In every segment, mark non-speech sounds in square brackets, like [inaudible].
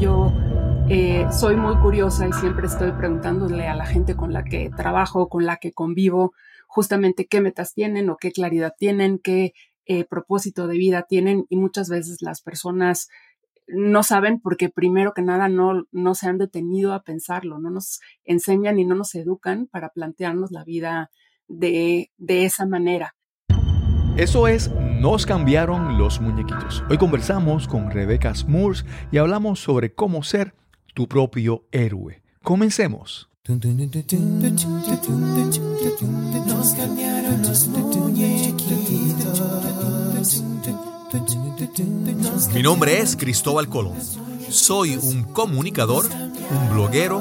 Yo eh, soy muy curiosa y siempre estoy preguntándole a la gente con la que trabajo, con la que convivo, justamente qué metas tienen o qué claridad tienen, qué eh, propósito de vida tienen y muchas veces las personas no saben porque primero que nada no, no se han detenido a pensarlo, no nos enseñan y no nos educan para plantearnos la vida de, de esa manera. Eso es Nos cambiaron los muñequitos. Hoy conversamos con Rebecca Smoors y hablamos sobre cómo ser tu propio héroe. Comencemos. Mi nombre es Cristóbal Colón. Soy un comunicador, un bloguero,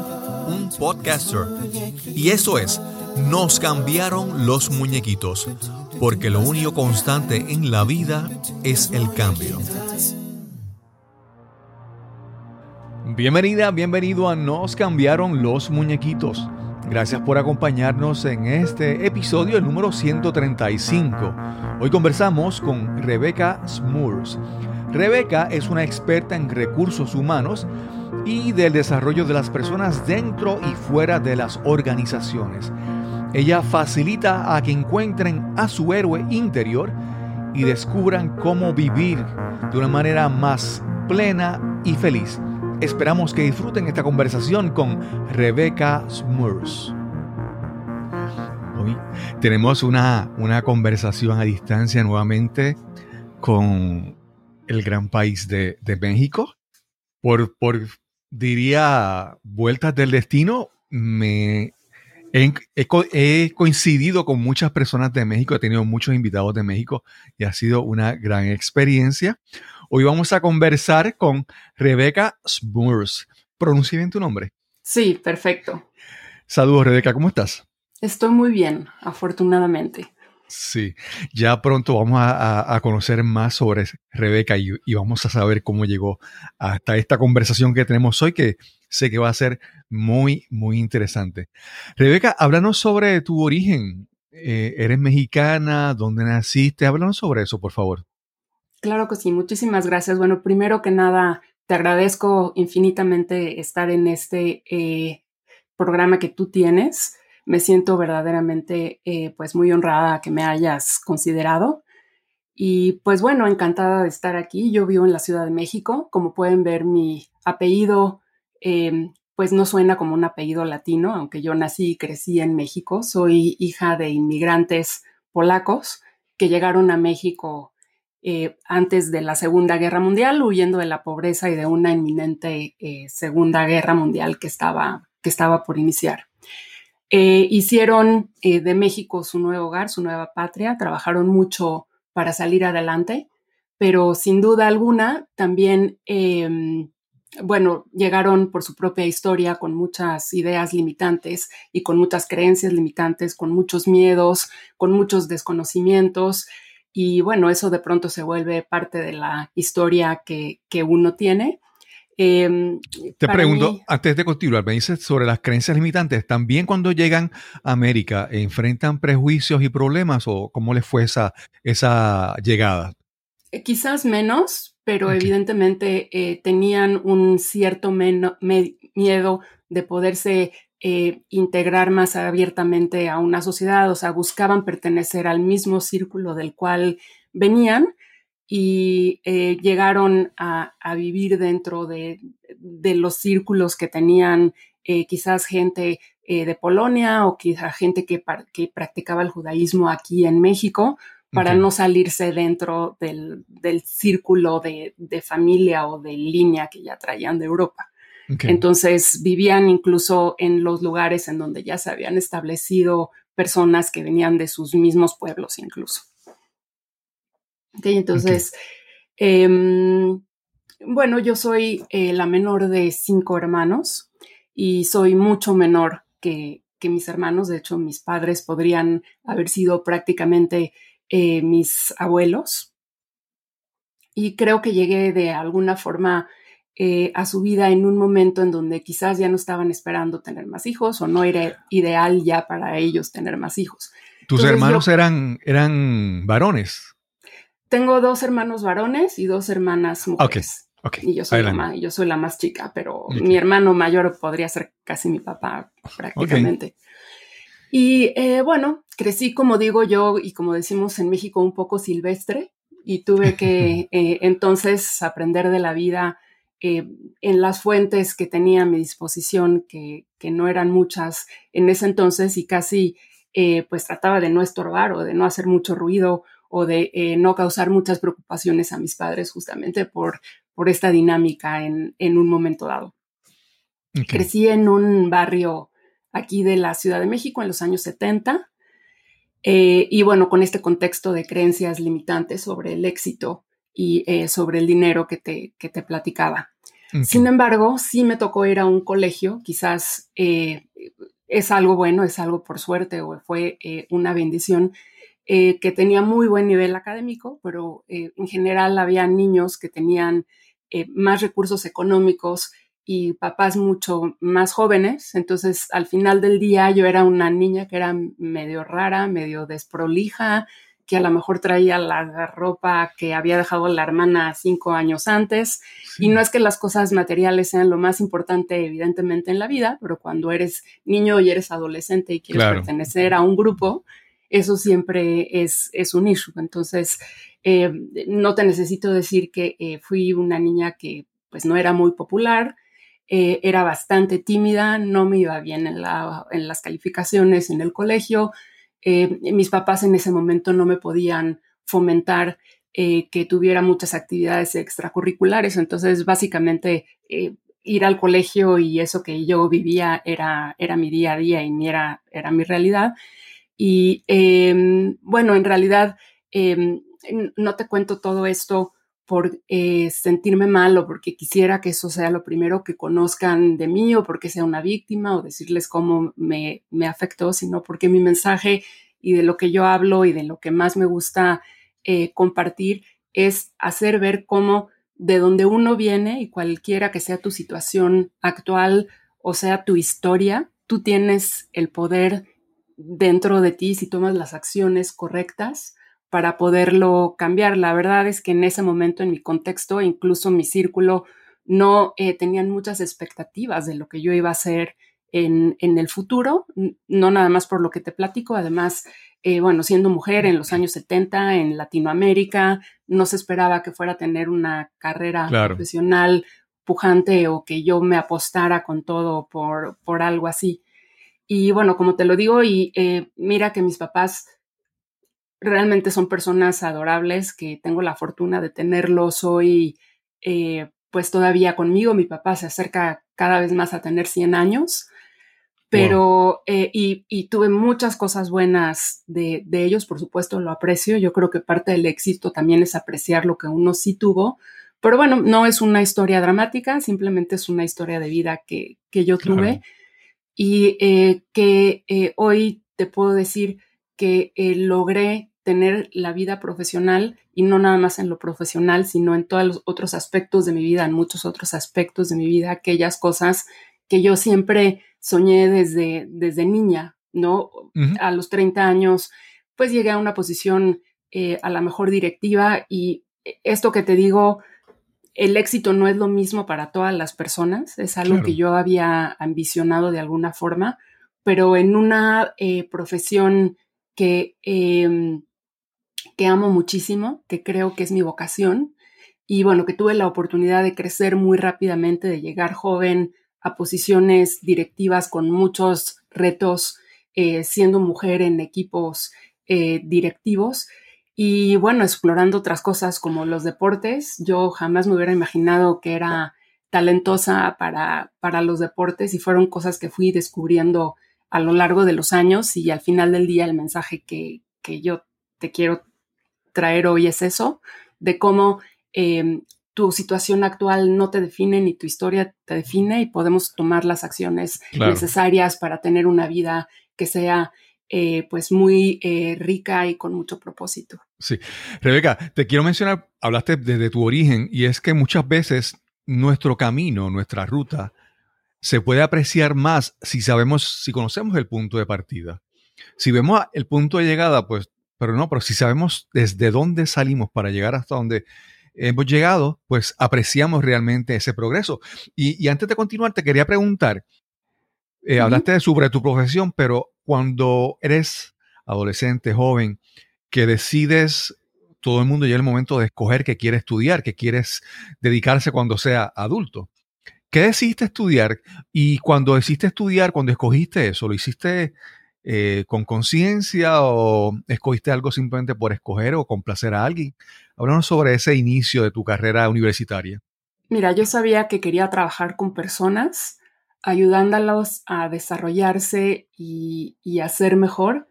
un podcaster. Y eso es, nos cambiaron los muñequitos, porque lo único constante en la vida es el cambio. Bienvenida, bienvenido a Nos cambiaron los muñequitos. Gracias por acompañarnos en este episodio, el número 135. Hoy conversamos con Rebecca Smoors. Rebecca es una experta en recursos humanos y del desarrollo de las personas dentro y fuera de las organizaciones. Ella facilita a que encuentren a su héroe interior y descubran cómo vivir de una manera más plena y feliz. Esperamos que disfruten esta conversación con Rebecca Smurs. Hoy tenemos una, una conversación a distancia nuevamente con el gran país de, México. Por, por, diría, vueltas del destino, me he, he, coincidido con muchas personas de México, he tenido muchos invitados de México y ha sido una gran experiencia. Hoy vamos a conversar con Rebeca Smurs. ¿Pronuncié bien tu nombre? Sí, perfecto. Saludos, Rebeca, ¿cómo estás? Estoy muy bien, afortunadamente. Sí, ya pronto vamos a, conocer más sobre Rebeca y, vamos a saber cómo llegó hasta esta conversación que tenemos hoy, que sé que va a ser muy, muy interesante. Rebeca, háblanos sobre tu origen. Eh, ¿Eres mexicana? ¿Dónde naciste? Háblanos sobre eso, por favor. Claro que sí, muchísimas gracias. Bueno, primero que nada, te agradezco infinitamente estar en este eh, programa que tú tienes. Me siento verdaderamente eh, pues muy honrada que me hayas considerado. Y pues bueno, encantada de estar aquí. Yo vivo en la Ciudad de México. Como pueden ver, mi apellido em, pues no suena como un apellido latino, aunque yo nací y crecí en México. Soy hija de inmigrantes polacos que llegaron a México eh, antes de la Segunda Guerra Mundial, huyendo de la pobreza y de una inminente eh, Segunda Guerra Mundial que estaba, que estaba por iniciar. Eh, hicieron de México su nuevo hogar, su nueva patria, trabajaron mucho para salir adelante, pero sin duda alguna también, em, bueno, llegaron por su propia historia con muchas ideas limitantes y con muchas creencias limitantes, con muchos miedos, con muchos desconocimientos y bueno, eso de pronto se vuelve parte de la historia que, uno tiene. Em, Te pregunto, antes de continuar, me dices sobre las creencias limitantes, ¿también cuando llegan a América enfrentan prejuicios y problemas o cómo les fue esa, esa llegada? Eh, quizás menos, pero evidentemente eh, tenían un cierto miedo de poderse eh, integrar más abiertamente a una sociedad, o sea, buscaban pertenecer al mismo círculo del cual venían y eh, llegaron a, vivir dentro de, los círculos que tenían quizás gente de Polonia o quizás gente que, practicaba el judaísmo aquí en México para no salirse dentro del, círculo de, familia o de línea que ya traían de Europa. Entonces vivían incluso en los lugares en donde ya se habían establecido personas que venían de sus mismos pueblos incluso. entonces, em, bueno, yo soy eh, la menor de cinco hermanos y soy mucho menor que, mis hermanos. De hecho, mis padres podrían haber sido prácticamente eh, mis abuelos. Y creo que llegué de alguna forma eh, a su vida en un momento en donde quizás ya no estaban esperando tener más hijos o no era ideal ya para ellos tener más hijos. ¿Tus hermanos eran, eran varones? Tengo dos hermanos varones y dos hermanas mujeres. y yo soy, la yo soy la más chica, pero mi hermano mayor podría ser casi mi papá prácticamente. Y eh, bueno, crecí, como digo yo, y como decimos en México, un poco silvestre y tuve que [laughs] eh, entonces aprender de la vida eh, en las fuentes que tenía a mi disposición, que, que, no eran muchas en ese entonces y casi pues trataba de no estorbar o de no hacer mucho ruido o de no causar muchas preocupaciones a mis padres justamente por, por esta dinámica en, en un momento dado. Crecí en un barrio aquí de la Ciudad de México en los años 70. Eh, y bueno, con este contexto de creencias limitantes sobre el éxito y eh, sobre el dinero que te, que te platicaba. Sin embargo, sí me tocó ir a un colegio, quizás eh, es algo bueno, es algo por suerte o fue una bendición, que tenía muy buen nivel académico, pero en general había niños que tenían más recursos económicos, y papás mucho más jóvenes. Entonces, al final del día, yo era una niña que era medio rara, medio desprolija, que a lo mejor traía la ropa que había dejado la hermana cinco años antes. Y no es que las cosas materiales sean lo más importante, evidentemente, en la vida, pero cuando eres niño y eres adolescente y quieres pertenecer a un grupo, eso siempre es, es un issue. Entonces, eh, no te necesito decir que eh, fui una niña que pues no era muy popular, eh, era bastante tímida, no me iba bien en, las calificaciones en el colegio. Eh, mis papás en ese momento no me podían fomentar eh, que tuviera muchas actividades extracurriculares, entonces básicamente ir al colegio y eso que yo vivía era, era mi día a día y era, era mi realidad. Y em, bueno, en realidad em, no te cuento todo esto por eh, sentirme mal o porque quisiera que eso sea lo primero que conozcan de mí o porque sea una víctima o decirles cómo me, me afectó, sino porque mi mensaje y de lo que yo hablo y de lo que más me gusta eh, compartir es hacer ver cómo de donde uno viene y cualquiera que sea tu situación actual o sea tu historia, tú tienes el poder dentro de ti si tomas las acciones correctas para poderlo cambiar. La verdad es que en ese momento, en mi contexto, incluso mi círculo, no eh, tenían muchas expectativas de lo que yo iba a hacer en, el futuro, no nada más por lo que te platico, además, eh, bueno, siendo mujer en los años 70 en Latinoamérica, no se esperaba que fuera a tener una carrera profesional pujante o que yo me apostara con todo por, por algo así. Y bueno, como te lo digo, y eh, mira que mis papás realmente son personas adorables que tengo la fortuna de tenerlos hoy, eh, pues todavía conmigo. Mi papá se acerca cada vez más a tener 100 años, pero, eh, y, tuve muchas cosas buenas de, ellos, por supuesto, lo aprecio. Yo creo que parte del éxito también es apreciar lo que uno sí tuvo. Pero bueno, no es una historia dramática, simplemente es una historia de vida que, yo tuve y eh, que hoy te puedo decir que logré tener la vida profesional y no nada más en lo profesional, sino en todos los otros aspectos de mi vida, en muchos otros aspectos de mi vida, aquellas cosas que yo siempre soñé desde, desde niña, ¿no? A los 30 años, pues llegué a una posición eh, a la mejor directiva y esto que te digo, el éxito no es lo mismo para todas las personas, es algo que yo había ambicionado de alguna forma, pero en una eh, profesión que em, que amo muchísimo, que creo que es mi vocación y bueno, que tuve la oportunidad de crecer muy rápidamente, de llegar joven a posiciones directivas con muchos retos, eh, siendo mujer en equipos eh, directivos y bueno, explorando otras cosas como los deportes. Yo jamás me hubiera imaginado que era talentosa para, para los deportes y fueron cosas que fui descubriendo a lo largo de los años y al final del día el mensaje que, que yo te quiero traer hoy es eso, de cómo em, tu situación actual no te define ni tu historia te define y podemos tomar las acciones necesarias para tener una vida que sea eh, pues muy eh, rica y con mucho propósito. Sí. Rebeca, te quiero mencionar, hablaste desde tu origen y es que muchas veces nuestro camino, nuestra ruta, se puede apreciar más si sabemos, si conocemos el punto de partida. Si vemos el punto de llegada, pues pero no, pero si sabemos desde dónde salimos para llegar hasta donde hemos llegado, pues apreciamos realmente ese progreso. Y, antes de continuar, te quería preguntar, eh, hablaste sobre tu profesión, pero cuando eres adolescente, joven, que decides, todo el mundo llega el momento de escoger que quiere estudiar, que quieres dedicarse cuando sea adulto. ¿Qué decidiste estudiar? Y cuando decidiste estudiar, cuando escogiste eso, ¿lo hiciste eh, con conciencia o escogiste algo simplemente por escoger o complacer a alguien? Háblanos sobre ese inicio de tu carrera universitaria. Mira, yo sabía que quería trabajar con personas, ayudándolos a desarrollarse y, y a ser mejor.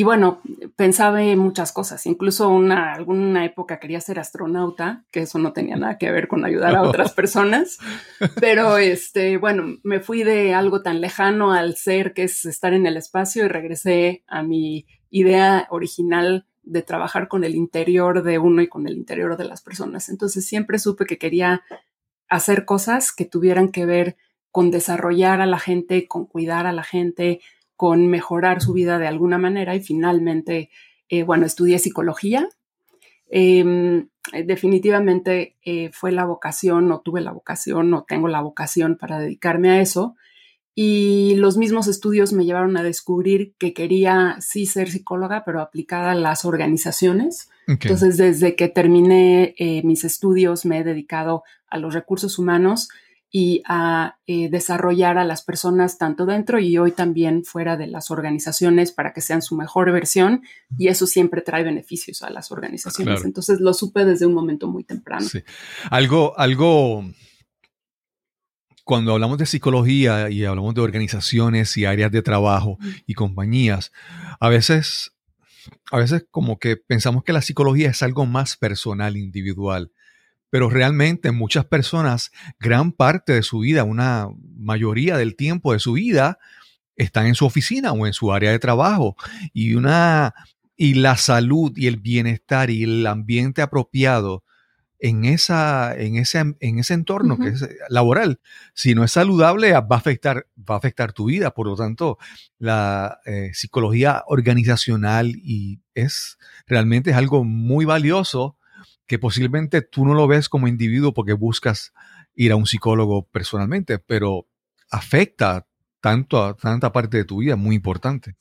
Y bueno, pensaba en muchas cosas, incluso una, alguna época quería ser astronauta, que eso no tenía nada que ver con ayudar a otras [laughs] personas, pero este, bueno, me fui de algo tan lejano al ser que es estar en el espacio y regresé a mi idea original de trabajar con el interior de uno y con el interior de las personas. Entonces siempre supe que quería hacer cosas que tuvieran que ver con desarrollar a la gente, con cuidar a la gente, con mejorar su vida de alguna manera y finalmente, eh, bueno, estudié psicología. Em, definitivamente eh, fue la vocación, no tuve la vocación, no tengo la vocación para dedicarme a eso. Y los mismos estudios me llevaron a descubrir que quería sí ser psicóloga, pero aplicada a las organizaciones. Entonces, desde que terminé eh, mis estudios, me he dedicado a los recursos humanos y a eh, desarrollar a las personas tanto dentro y hoy también fuera de las organizaciones para que sean su mejor versión y eso siempre trae beneficios a las organizaciones. Entonces lo supe desde un momento muy temprano. Sí. Algo, algo, cuando hablamos de psicología y hablamos de organizaciones y áreas de trabajo y compañías, a veces, a veces como que pensamos que la psicología es algo más personal, individual pero realmente muchas personas, gran parte de su vida, una mayoría del tiempo de su vida, están en su oficina o en su área de trabajo y una y la salud y el bienestar y el ambiente apropiado en, esa, en, ese, en ese entorno que es laboral, si no es saludable, va a afectar, va a afectar tu vida. Por lo tanto, la eh, psicología organizacional y es realmente es algo muy valioso que posiblemente tú no lo ves como individuo porque buscas ir a un psicólogo personalmente, pero afecta tanto a tanta parte de tu vida, muy importante.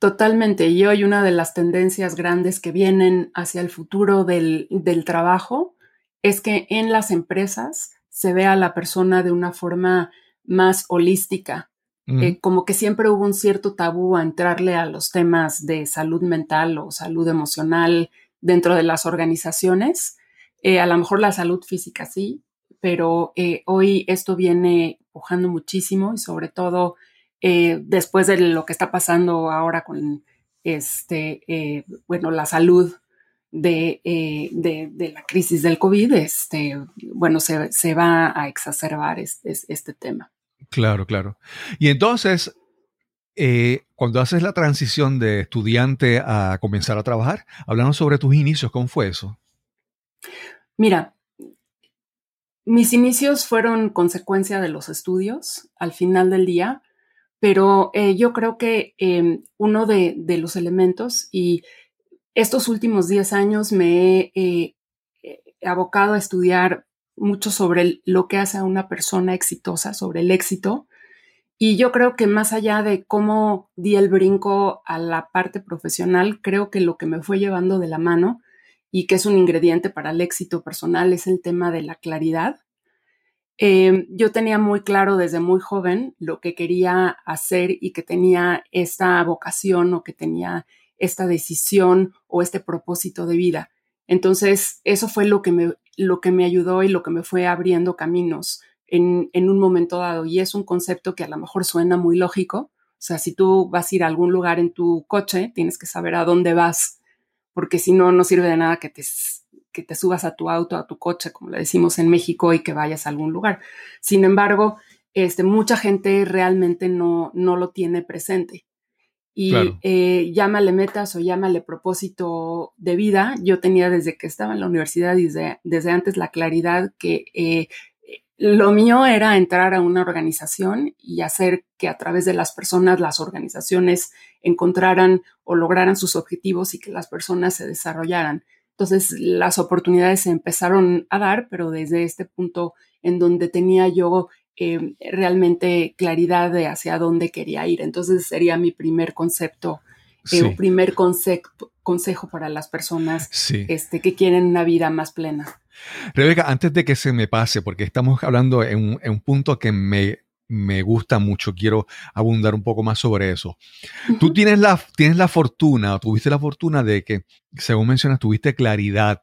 Totalmente. Y hoy una de las tendencias grandes que vienen hacia el futuro del, trabajo es que en las empresas se vea a la persona de una forma más holística. Eh, como que siempre hubo un cierto tabú a entrarle a los temas de salud mental o salud emocional dentro de las organizaciones. Eh, a lo mejor la salud física sí, pero eh, hoy esto viene pujando muchísimo y sobre todo eh, después de lo que está pasando ahora con este, bueno, la salud de, de, la crisis del COVID, este, bueno, se, se va a exacerbar este, este, tema. Claro, claro. Y entonces, eh, cuando haces la transición de estudiante a comenzar a trabajar, háblanos sobre tus inicios, ¿cómo fue eso? Mira, mis inicios fueron consecuencia de los estudios al final del día, pero eh, yo creo que em, uno de, los elementos y estos últimos 10 años me he eh, abocado a estudiar mucho sobre lo que hace a una persona exitosa, sobre el éxito, y yo creo que más allá de cómo di el brinco a la parte profesional, creo que lo que me fue llevando de la mano y que es un ingrediente para el éxito personal es el tema de la claridad. Em, yo tenía muy claro desde muy joven lo que quería hacer y que tenía esta vocación o que tenía esta decisión o este propósito de vida. Entonces, eso fue lo que me, lo que me ayudó y lo que me fue abriendo caminos en, un momento dado. Y es un concepto que a lo mejor suena muy lógico. O sea, si tú vas a ir a algún lugar en tu coche, tienes que saber a dónde vas, porque si no, no sirve de nada que te, que te subas a tu auto, a tu coche, como le decimos en México, y que vayas a algún lugar. Sin embargo, este, mucha gente realmente no, no lo tiene presente. Y eh, llámale metas o llámale propósito de vida. Yo tenía desde que estaba en la universidad, desde, desde antes, la claridad que eh, lo mío era entrar a una organización y hacer que a través de las personas las organizaciones encontraran o lograran sus objetivos y que las personas se desarrollaran. Entonces las oportunidades se empezaron a dar, pero desde este punto en donde tenía yo eh, realmente claridad de hacia dónde quería ir. Entonces sería mi primer concepto, eh, primer consejo para las personas este, que quieren una vida más plena. Rebeca, antes de que se me pase, porque estamos hablando en un, punto que me, me, gusta mucho, quiero abundar un poco más sobre eso. Tú tienes la, tienes la fortuna, tuviste la fortuna de que, según mencionas, tuviste claridad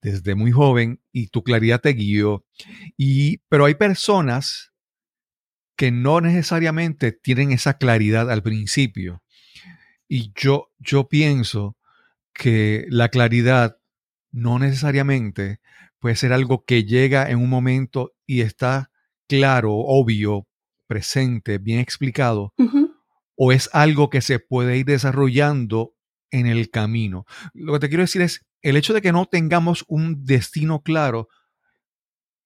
desde muy joven y tu claridad te guió. Y, pero hay personas que no necesariamente tienen esa claridad al principio. Y yo, yo pienso que la claridad no necesariamente puede ser algo que llega en un momento y está claro, obvio, presente, bien explicado, o es algo que se puede ir desarrollando en el camino. Lo que te quiero decir es, el hecho de que no tengamos un destino claro,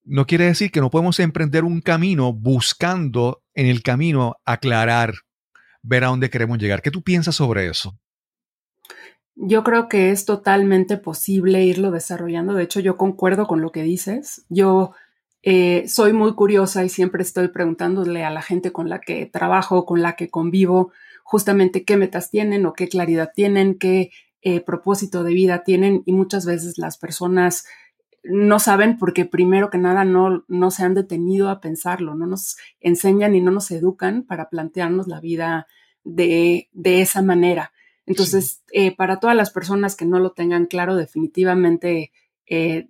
no quiere decir que no podemos emprender un camino buscando en el camino aclarar, ver a dónde queremos llegar. ¿Qué tú piensas sobre eso? Yo creo que es totalmente posible irlo desarrollando. De hecho, yo concuerdo con lo que dices. Yo eh, soy muy curiosa y siempre estoy preguntándole a la gente con la que trabajo, con la que convivo, justamente qué metas tienen o qué claridad tienen, qué eh, propósito de vida tienen. Y muchas veces las personas no saben porque primero que nada no, no se han detenido a pensarlo, no nos enseñan y no nos educan para plantearnos la vida de, de esa manera. Entonces, eh, para todas las personas que no lo tengan claro, definitivamente eh,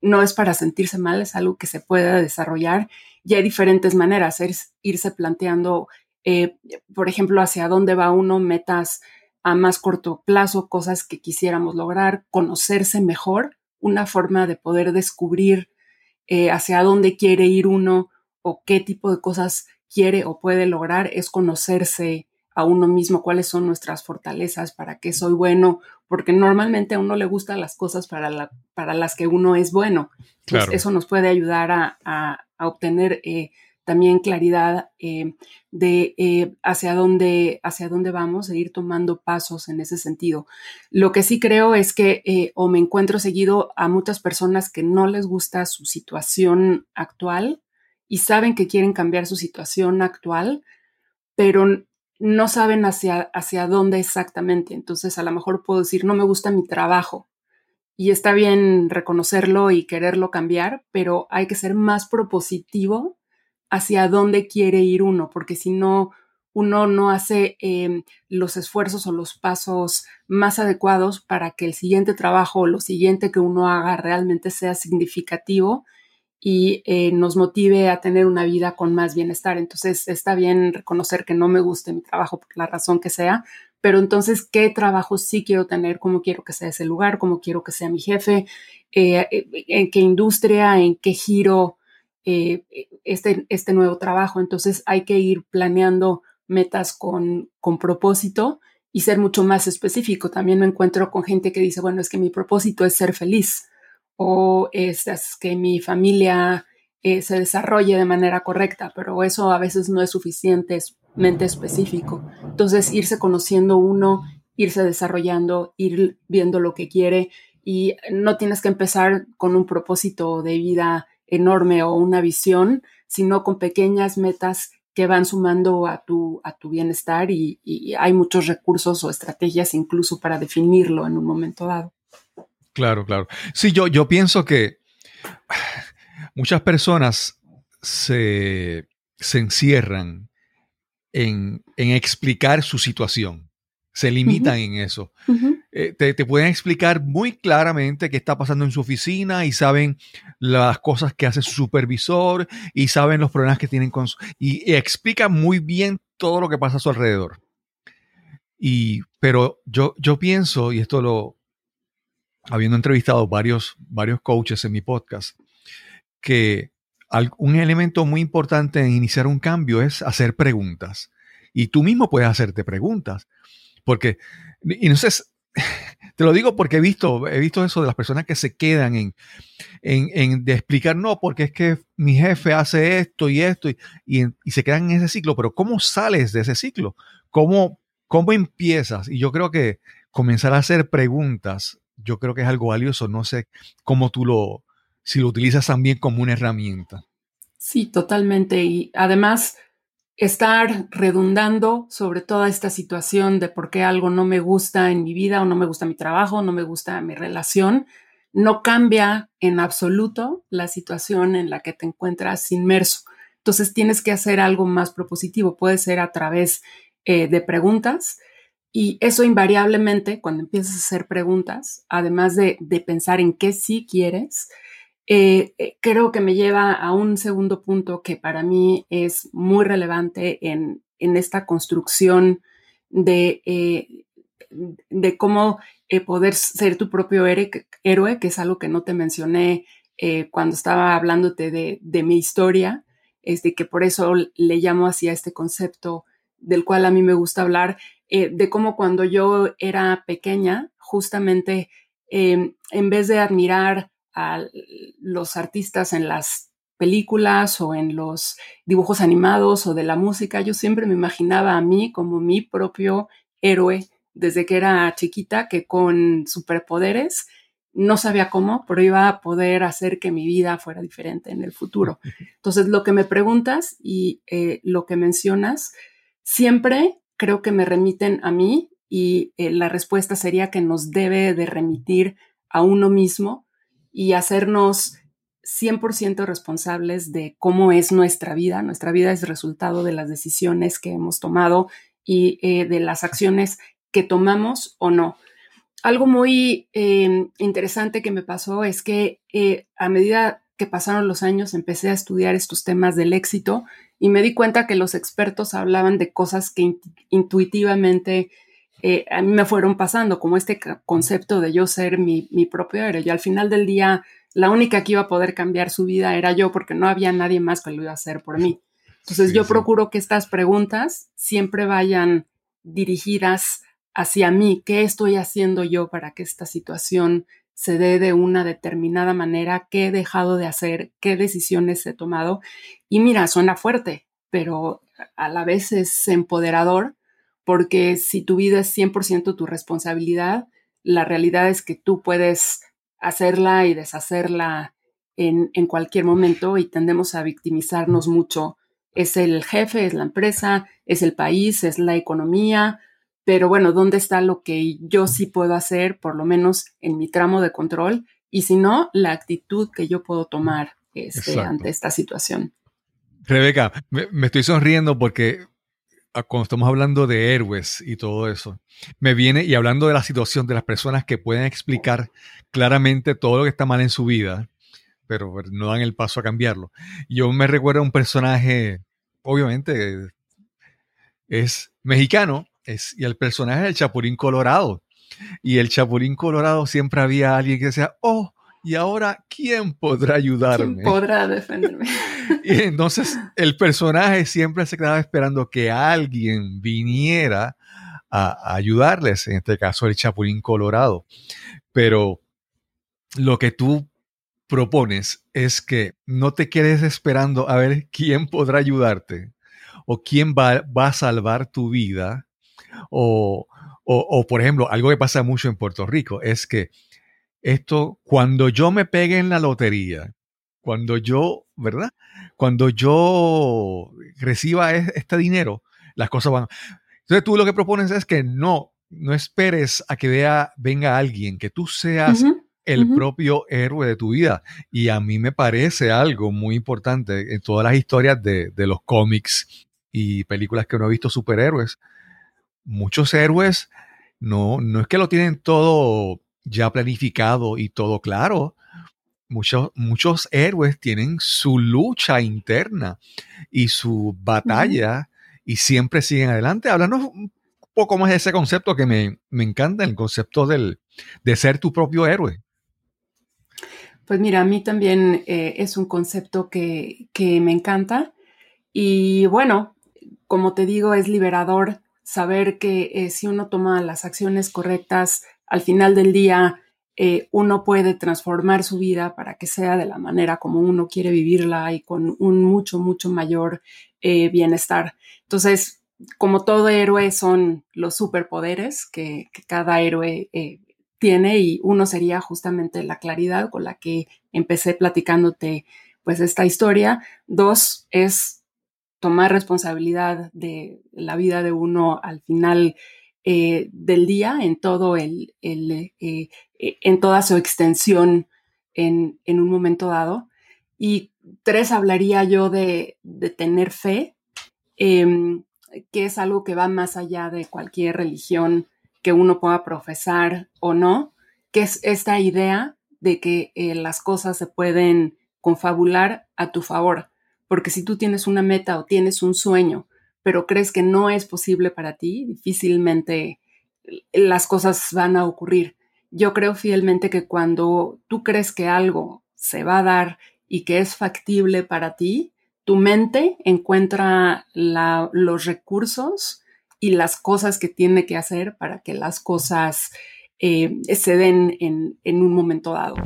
no es para sentirse mal, es algo que se puede desarrollar y hay diferentes maneras, es irse planteando, eh, por ejemplo, hacia dónde va uno, metas a más corto plazo, cosas que quisiéramos lograr, conocerse mejor, una forma de poder descubrir hacia dónde quiere ir uno o qué tipo de cosas quiere o puede lograr, es conocerse a uno mismo cuáles son nuestras fortalezas, para qué soy bueno, porque normalmente a uno le gustan las cosas para, para las que uno es bueno. eso nos puede ayudar a, obtener eh, también claridad eh, de eh, hacia, dónde, hacia dónde vamos e ir tomando pasos en ese sentido. Lo que sí creo es que o me encuentro seguido a muchas personas que no les gusta su situación actual y saben que quieren cambiar su situación actual, pero no saben hacia, hacia dónde exactamente. Entonces, a lo mejor puedo decir, no me gusta mi trabajo. Y está bien reconocerlo y quererlo cambiar, pero hay que ser más propositivo hacia dónde quiere ir uno, porque si no, uno no hace em, los esfuerzos o los pasos más adecuados para que el siguiente trabajo o lo siguiente que uno haga realmente sea significativo y eh, nos motive a tener una vida con más bienestar. Entonces, está bien reconocer que no me guste mi trabajo por la razón que sea, pero entonces, ¿qué trabajo sí quiero tener? ¿Cómo quiero que sea ese lugar? ¿Cómo quiero que sea mi jefe? Eh, eh, ¿En qué industria? ¿En qué giro este, este nuevo trabajo? Entonces, hay que ir planeando metas con, con propósito y ser mucho más específico. También me encuentro con gente que dice, bueno, es que mi propósito es ser feliz o es, que mi familia eh, se desarrolle de manera correcta, pero eso a veces no es suficientemente específico. Entonces, irse conociendo uno, irse desarrollando, ir viendo lo que quiere y no tienes que empezar con un propósito de vida enorme o una visión, sino con pequeñas metas que van sumando a tu, a tu bienestar y hay muchos recursos o estrategias incluso para definirlo en un momento dado. Claro, claro. Sí, yo, yo pienso que muchas personas se, encierran en, explicar su situación. Se limitan en eso. Eh, te, pueden explicar muy claramente qué está pasando en su oficina y saben las cosas que hace su supervisor y saben los problemas que tienen con su... Y, y explican muy bien todo lo que pasa a su alrededor. Y, pero yo, yo pienso, y esto lo, habiendo entrevistado varios, varios coaches en mi podcast, que un elemento muy importante en iniciar un cambio es hacer preguntas. Y tú mismo puedes hacerte preguntas. Porque, y entonces, [laughs] te lo digo porque he visto, he visto eso de las personas que se quedan en, en, de explicar, no, porque es que mi jefe hace esto y esto, y, y, se quedan en ese ciclo. Pero ¿cómo sales de ese ciclo? ¿Cómo, ¿Cómo empiezas? Y yo creo que comenzar a hacer preguntas yo creo que es algo valioso. No sé cómo tú lo, si lo utilizas también como una herramienta. Sí, totalmente. Y además, estar redundando sobre toda esta situación de por qué algo no me gusta en mi vida o no me gusta mi trabajo, no me gusta mi relación, no cambia en absoluto la situación en la que te encuentras inmerso. Entonces tienes que hacer algo más propositivo. Puede ser a través eh, de preguntas y eso invariablemente, cuando empiezas a hacer preguntas, además de, pensar en qué sí quieres, eh, eh, creo que me lleva a un segundo punto que para mí es muy relevante en, esta construcción de, de cómo poder ser tu propio héroe, que es algo que no te mencioné cuando estaba hablándote de, de mi historia, es de que por eso le llamo así a este concepto del cual a mí me gusta hablar, eh, de cómo cuando yo era pequeña, justamente em, en vez de admirar a los artistas en las películas o en los dibujos animados o de la música, yo siempre me imaginaba a mí como mi propio héroe desde que era chiquita, que con superpoderes no sabía cómo, pero iba a poder hacer que mi vida fuera diferente en el futuro. [laughs] Entonces, lo que me preguntas y eh, lo que mencionas, siempre creo que me remiten a mí y eh, la respuesta sería que nos debe de remitir a uno mismo y hacernos 100% responsables de cómo es nuestra vida. Nuestra vida es resultado de las decisiones que hemos tomado y eh, de las acciones que tomamos o no. Algo muy em, interesante que me pasó es que eh, a medida que pasaron los años empecé a estudiar estos temas del éxito y me di cuenta que los expertos hablaban de cosas que intuitivamente eh, a mí me fueron pasando, como este concepto de yo ser mi, propio héroe. Y al final del día, la única que iba a poder cambiar su vida era yo, porque no había nadie más que lo iba a hacer por mí. Entonces yo procuro que estas preguntas siempre vayan dirigidas hacia mí, qué estoy haciendo yo para que esta situación se dé de una determinada manera, qué he dejado de hacer, qué decisiones he tomado. Y mira, suena fuerte, pero a la vez es empoderador porque si tu vida es 100% tu responsabilidad, la realidad es que tú puedes hacerla y deshacerla en, en, cualquier momento y tendemos a victimizarnos mucho. Es el jefe, es la empresa, es el país, es la economía, pero bueno, ¿dónde está lo que yo sí puedo hacer, por lo menos en mi tramo de control? Y si no, la actitud que yo puedo tomar este, ante esta situación. Rebeca, me, estoy sonriendo porque cuando estamos hablando de héroes y todo eso, me viene y hablando de la situación de las personas que pueden explicar claramente todo lo que está mal en su vida, pero no dan el paso a cambiarlo. Yo me recuerdo a un personaje, obviamente, es mexicano, y el personaje es el Chapulín Colorado. Y el Chapulín Colorado siempre había alguien que decía, oh, y ahora, ¿quién podrá ayudarme? ¿Quién podrá defenderme? [laughs] y entonces el personaje siempre se quedaba esperando que alguien viniera a, ayudarles, en este caso el Chapulín Colorado. Pero lo que tú propones es que no te quedes esperando a ver quién podrá ayudarte o quién va, va a salvar tu vida, o, o, por ejemplo, algo que pasa mucho en Puerto Rico es que esto, cuando yo me pegue en la lotería, cuando yo, ¿verdad? Cuando yo reciba este dinero, las cosas van. Entonces tú lo que propones es que no, no esperes a que vea, venga alguien, que tú seas el propio héroe de tu vida. Y a mí me parece algo muy importante en todas las historias de, de los cómics y películas que uno ha visto superhéroes muchos héroes no, no es que lo tienen todo ya planificado y todo claro. Muchos, muchos héroes tienen su lucha interna y su batalla y siempre siguen adelante. Háblanos un poco más de ese concepto que me, encanta, el concepto del, de ser tu propio héroe. Pues mira, a mí también eh, es un concepto que, que me encanta y bueno, como te digo, es liberador saber que eh, si uno toma las acciones correctas, al final del día eh, uno puede transformar su vida para que sea de la manera como uno quiere vivirla y con un mucho, mucho mayor eh, bienestar. Entonces, como todo héroe son los superpoderes que, cada héroe tiene y uno sería justamente la claridad con la que empecé platicándote pues esta historia. Dos es tomar responsabilidad de la vida de uno al final eh, del día en todo el, eh, eh, en toda su extensión en, un momento dado. Y tres, hablaría yo de, tener fe, em, que es algo que va más allá de cualquier religión que uno pueda profesar o no, que es esta idea de que las cosas se pueden confabular a tu favor porque si tú tienes una meta o tienes un sueño, pero crees que no es posible para ti, difícilmente las cosas van a ocurrir. Yo creo fielmente que cuando tú crees que algo se va a dar y que es factible para ti, tu mente encuentra los recursos y las cosas que tiene que hacer para que las cosas eh, se den en un momento dado.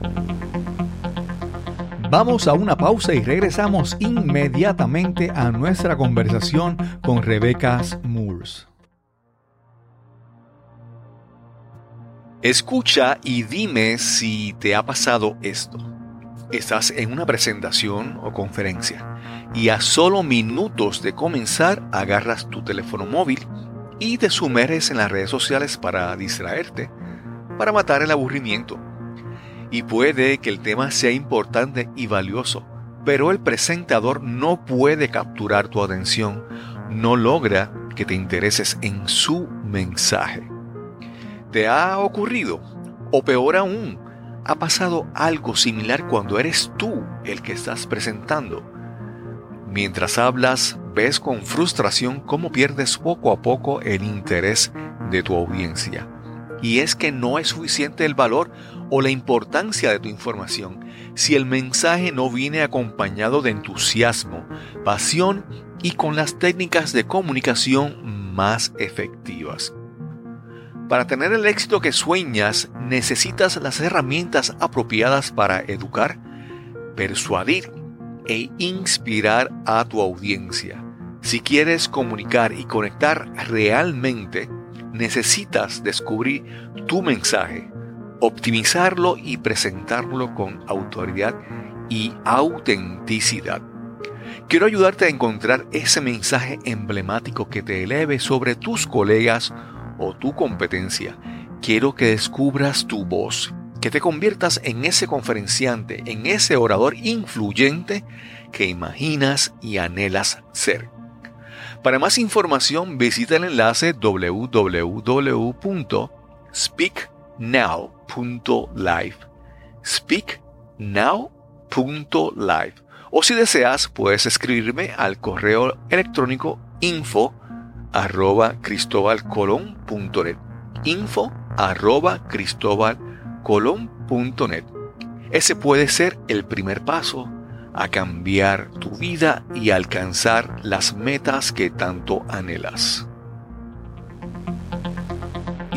Vamos a una pausa y regresamos inmediatamente a nuestra conversación con Rebecca Moores. Escucha y dime si te ha pasado esto. Estás en una presentación o conferencia y a solo minutos de comenzar agarras tu teléfono móvil y te sumerges en las redes sociales para distraerte, para matar el aburrimiento y puede que el tema sea importante y valioso, pero el presentador no puede capturar tu atención, no logra que te intereses en su mensaje. ¿Te ha ocurrido? O peor aún, ¿ha pasado algo similar cuando eres tú el que estás presentando? Mientras hablas, ves con frustración cómo pierdes poco a poco el interés de tu audiencia. Y es que no es suficiente el valor o la importancia de tu información si el mensaje no viene acompañado de entusiasmo, pasión y con las técnicas de comunicación más efectivas. Para tener el éxito que sueñas, necesitas las herramientas apropiadas para educar, persuadir e inspirar a tu audiencia. Si quieres comunicar y conectar realmente, necesitas descubrir tu mensaje optimizarlo y presentarlo con autoridad y autenticidad. Quiero ayudarte a encontrar ese mensaje emblemático que te eleve sobre tus colegas o tu competencia. Quiero que descubras tu voz, que te conviertas en ese conferenciante, en ese orador influyente que imaginas y anhelas ser. Para más información visita el enlace www.speak now.live. Speaknow.live. O si deseas, puedes escribirme al correo electrónico info arroba cristobalcolón.net. Info arroba cristobalcolón.net. Ese puede ser el primer paso a cambiar tu vida y alcanzar las metas que tanto anhelas.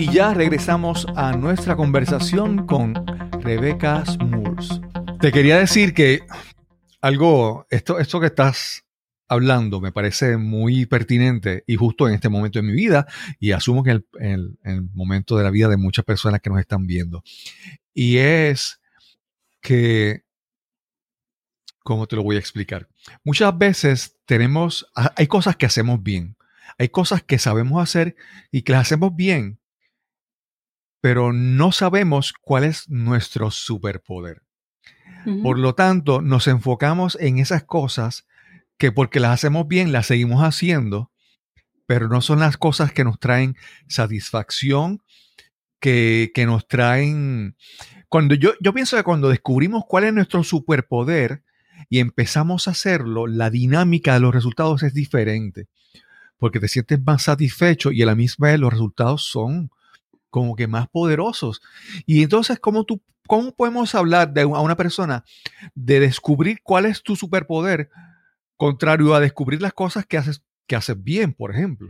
Y ya regresamos a nuestra conversación con Rebecca Smoors. Te quería decir que algo, esto, esto que estás hablando me parece muy pertinente y justo en este momento de mi vida y asumo que en el, el, momento de la vida de muchas personas que nos están viendo. Y es que, ¿cómo te lo voy a explicar? Muchas veces tenemos, hay cosas que hacemos bien, hay cosas que sabemos hacer y que las hacemos bien, pero no sabemos cuál es nuestro superpoder. Por lo tanto, nos enfocamos en esas cosas que porque las hacemos bien, las seguimos haciendo, pero no son las cosas que nos traen satisfacción, que, que nos traen... Cuando yo, yo pienso que cuando descubrimos cuál es nuestro superpoder y empezamos a hacerlo, la dinámica de los resultados es diferente, porque te sientes más satisfecho y a la misma vez los resultados son como que más poderosos. Y entonces, ¿cómo, tú, cómo podemos hablar de, a una persona de descubrir cuál es tu superpoder contrario a descubrir las cosas que haces, que haces bien, por ejemplo?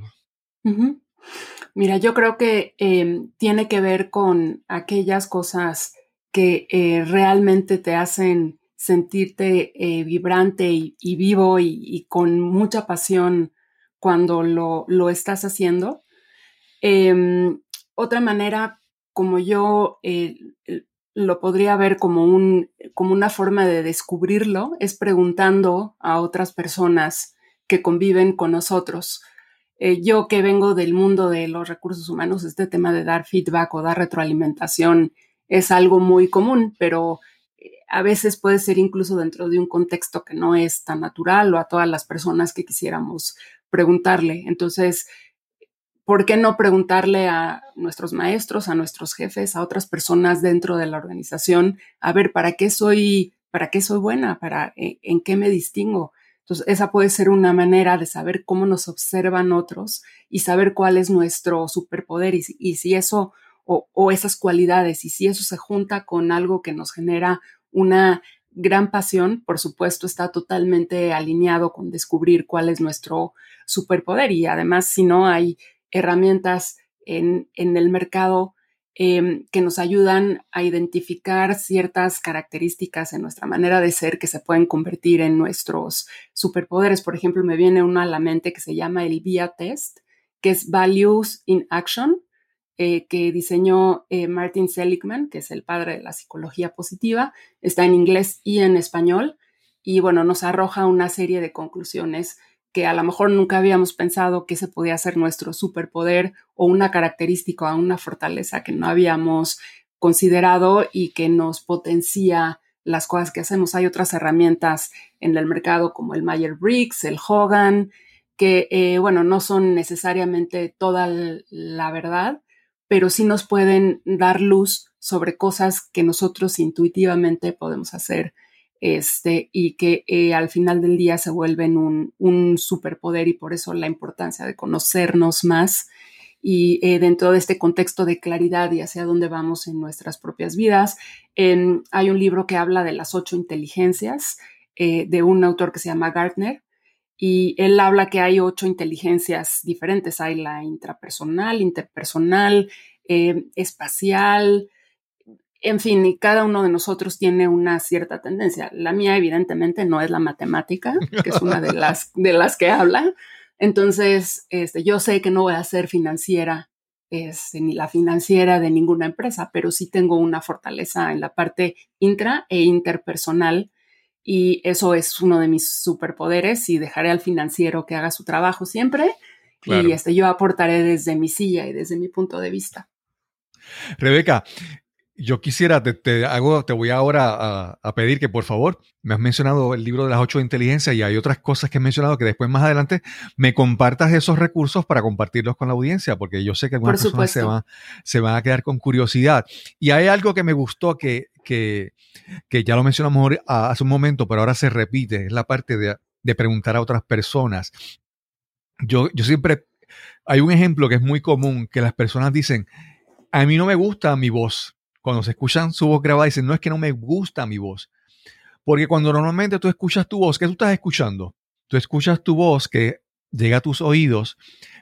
Mira, yo creo que em, tiene que ver con aquellas cosas que eh, realmente te hacen sentirte eh, vibrante y, vivo y, con mucha pasión cuando lo, lo estás haciendo. Em, otra manera como yo eh, lo podría ver como, un, como una forma de descubrirlo, es preguntando a otras personas que conviven con nosotros. Eh, yo que vengo del mundo de los recursos humanos, este tema de dar feedback o dar retroalimentación es algo muy común, pero eh, a veces puede ser incluso dentro de un contexto que no es tan natural o a todas las personas que quisiéramos preguntarle. Entonces, ¿por qué no preguntarle a nuestros maestros, a nuestros jefes, a otras personas dentro de la organización, a ver, ¿para qué soy, para qué soy buena? ¿Para, eh, en, qué me distingo? Entonces, esa puede ser una manera de saber cómo nos observan otros y saber cuál es nuestro superpoder y, si eso o, o esas cualidades y si eso se junta con algo que nos genera una gran pasión, por supuesto, está totalmente alineado con descubrir cuál es nuestro superpoder y además si no hay herramientas en, el mercado em, que nos ayudan a identificar ciertas características en nuestra manera de ser que se pueden convertir en nuestros superpoderes. Por ejemplo, me viene uno a la mente que se llama el VIA Test, que es Values in Action, eh, que diseñó eh, Martin Seligman, que es el padre de la psicología positiva. Está en inglés y en español. Y bueno, nos arroja una serie de conclusiones que a lo mejor nunca habíamos pensado que se podía ser nuestro superpoder o una característica o una fortaleza que no habíamos considerado y que nos potencia las cosas que hacemos. Hay otras herramientas en el mercado como el Mayer Briggs, el Hogan, que, eh, bueno, no son necesariamente toda la verdad, pero sí nos pueden dar luz sobre cosas que nosotros intuitivamente podemos hacer este, y que eh, al final del día se vuelven un, superpoder y por eso la importancia de conocernos más y eh, dentro de este contexto de claridad y hacia dónde vamos en nuestras propias vidas. hay un libro que habla de las ocho inteligencias eh, de un autor que se llama Gartner y él habla que hay ocho inteligencias diferentes. Hay la intrapersonal, interpersonal, espacial, en fin, y cada uno de nosotros tiene una cierta tendencia. La mía, evidentemente, no es la matemática, que es una de [laughs] las, de las que habla. Entonces, este, yo sé que no voy a ser financiera, este, ni la financiera de ninguna empresa, pero sí tengo una fortaleza en la parte intra e interpersonal. Y eso es uno de mis superpoderes y dejaré al financiero que haga su trabajo siempre. Y este, yo aportaré desde mi silla y desde mi punto de vista. Rebeca, yo quisiera, te, hago, te voy ahora a, pedir que por favor, me has mencionado el libro de las ocho de inteligencia y hay otras cosas que he mencionado que después más adelante me compartas esos recursos para compartirlos con la audiencia, porque yo sé que algunas personas se, se van a quedar con curiosidad. Y hay algo que me gustó que, que, que ya lo mencionamos hace un momento, pero ahora se repite, es la parte de, de preguntar a otras personas. Yo, yo siempre, hay un ejemplo que es muy común, que las personas dicen, a mí no me gusta mi voz cuando se escuchan su voz grabada, dicen, no es que no me gusta mi voz. Porque cuando normalmente tú escuchas tu voz, ¿qué tú estás escuchando? Tú escuchas tu voz que llega a tus oídos,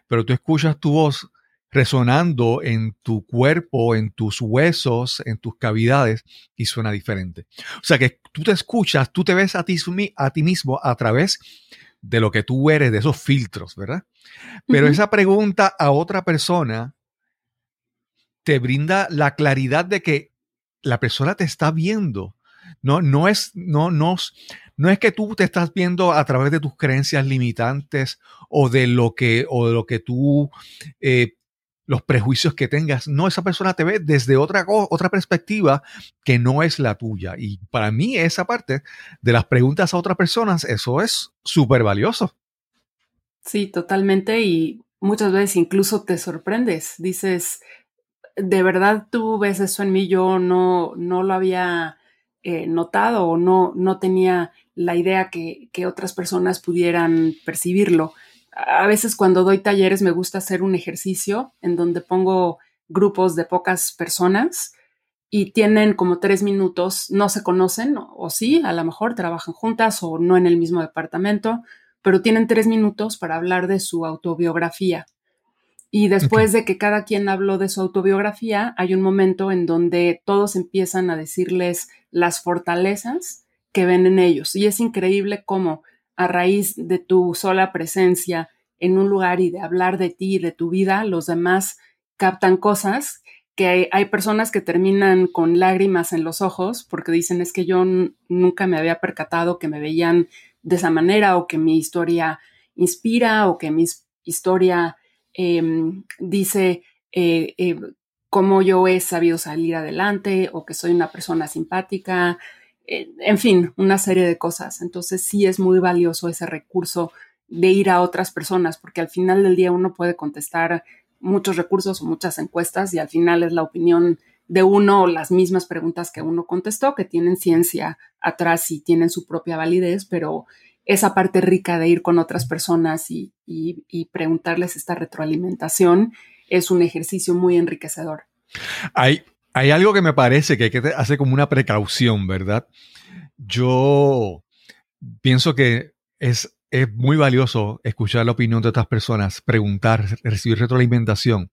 pero tú escuchas tu voz resonando en tu cuerpo, en tus huesos, en tus cavidades y suena diferente. O sea que tú te escuchas, tú te ves a ti, a ti mismo a través de lo que tú eres, de esos filtros, ¿verdad? Pero esa pregunta a otra persona te brinda la claridad de que la persona te está viendo. No, no, es, no, no, no es que tú te estás viendo a través de tus creencias limitantes o de lo que, o de lo que tú, eh, los prejuicios que tengas. No, esa persona te ve desde otra, otra perspectiva que no es la tuya. Y para mí esa parte de las preguntas a otras personas, eso es súper valioso. Sí, totalmente. Y muchas veces incluso te sorprendes. Dices, de verdad tú ves eso en mí, yo no, no lo había eh, notado o no, no tenía la idea que, que, otras personas pudieran percibirlo. A veces cuando doy talleres me gusta hacer un ejercicio en donde pongo grupos de pocas personas y tienen como tres minutos, no se conocen o sí, a lo mejor trabajan juntas o no en el mismo departamento, pero tienen tres minutos para hablar de su autobiografía y después de que cada quien habló de su autobiografía, hay un momento en donde todos empiezan a decirles las fortalezas que ven en ellos. Y es increíble cómo a raíz de tu sola presencia en un lugar y de hablar de ti y de tu vida, los demás captan cosas que hay, personas que terminan con lágrimas en los ojos porque dicen es que yo nunca me había percatado que me veían de esa manera o que mi historia inspira o que mi historia em, dice eh, eh, cómo yo he sabido salir adelante o que soy una persona simpática, eh, en fin, una serie de cosas. Entonces sí es muy valioso ese recurso de ir a otras personas porque al final del día uno puede contestar muchos recursos o muchas encuestas y al final es la opinión de uno o las mismas preguntas que uno contestó, que tienen ciencia atrás y tienen su propia validez, pero esa parte rica de ir con otras personas y, preguntarles esta retroalimentación es un ejercicio muy enriquecedor. Hay, hay algo que me parece que hay que como una precaución, ¿verdad? Yo pienso que es es muy valioso escuchar la opinión de otras personas, preguntar, recibir retroalimentación.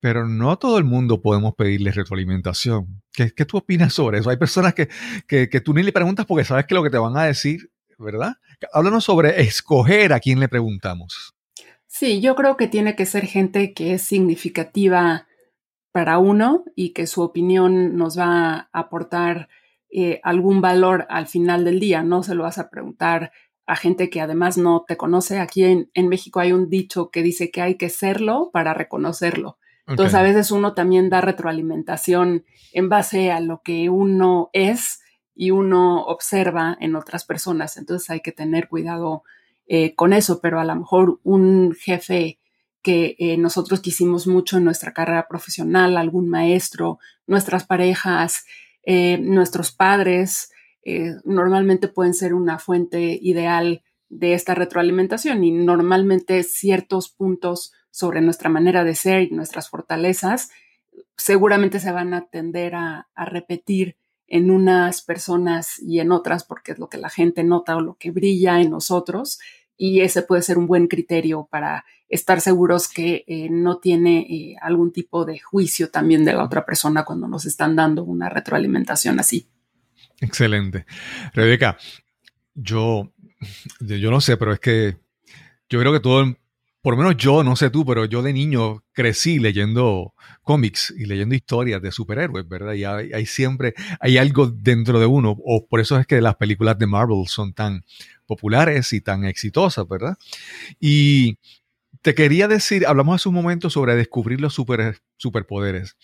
Pero no todo el mundo podemos pedirle retroalimentación. ¿Qué, qué tú opinas sobre eso? Hay personas que, que, que, tú ni le preguntas porque sabes que lo que te van a decir, ¿verdad? Háblanos sobre escoger a quién le preguntamos. Sí, yo creo que tiene que ser gente que es significativa para uno y que su opinión nos va a aportar eh, algún valor al final del día. No se lo vas a preguntar a gente que además no te conoce. Aquí en, México hay un dicho que dice que hay que serlo para reconocerlo. Entonces a veces uno también da retroalimentación en base a lo que uno es y uno observa en otras personas. Entonces hay que tener cuidado eh, con eso, pero a lo mejor un jefe que eh, nosotros quisimos mucho en nuestra carrera profesional, algún maestro, nuestras parejas, eh, nuestros padres, normalmente pueden ser una fuente ideal de esta retroalimentación y normalmente ciertos puntos sobre nuestra manera de ser y nuestras fortalezas seguramente se van a tender a, repetir en unas personas y en otras porque es lo que la gente nota o lo que brilla en nosotros y ese puede ser un buen criterio para estar seguros que eh, no tiene eh, algún tipo de juicio también de la otra persona cuando nos están dando una retroalimentación así. Excelente. Rebeca, yo, yo no sé, pero es que yo creo que todo, por lo menos yo, no sé tú, pero yo de niño crecí leyendo cómics y leyendo historias de superhéroes, ¿verdad? Y hay, siempre, hay algo dentro de uno, o por eso es que las películas de Marvel son tan populares y tan exitosas, ¿verdad? Y te quería decir, hablamos hace un momento sobre descubrir los super, superpoderes,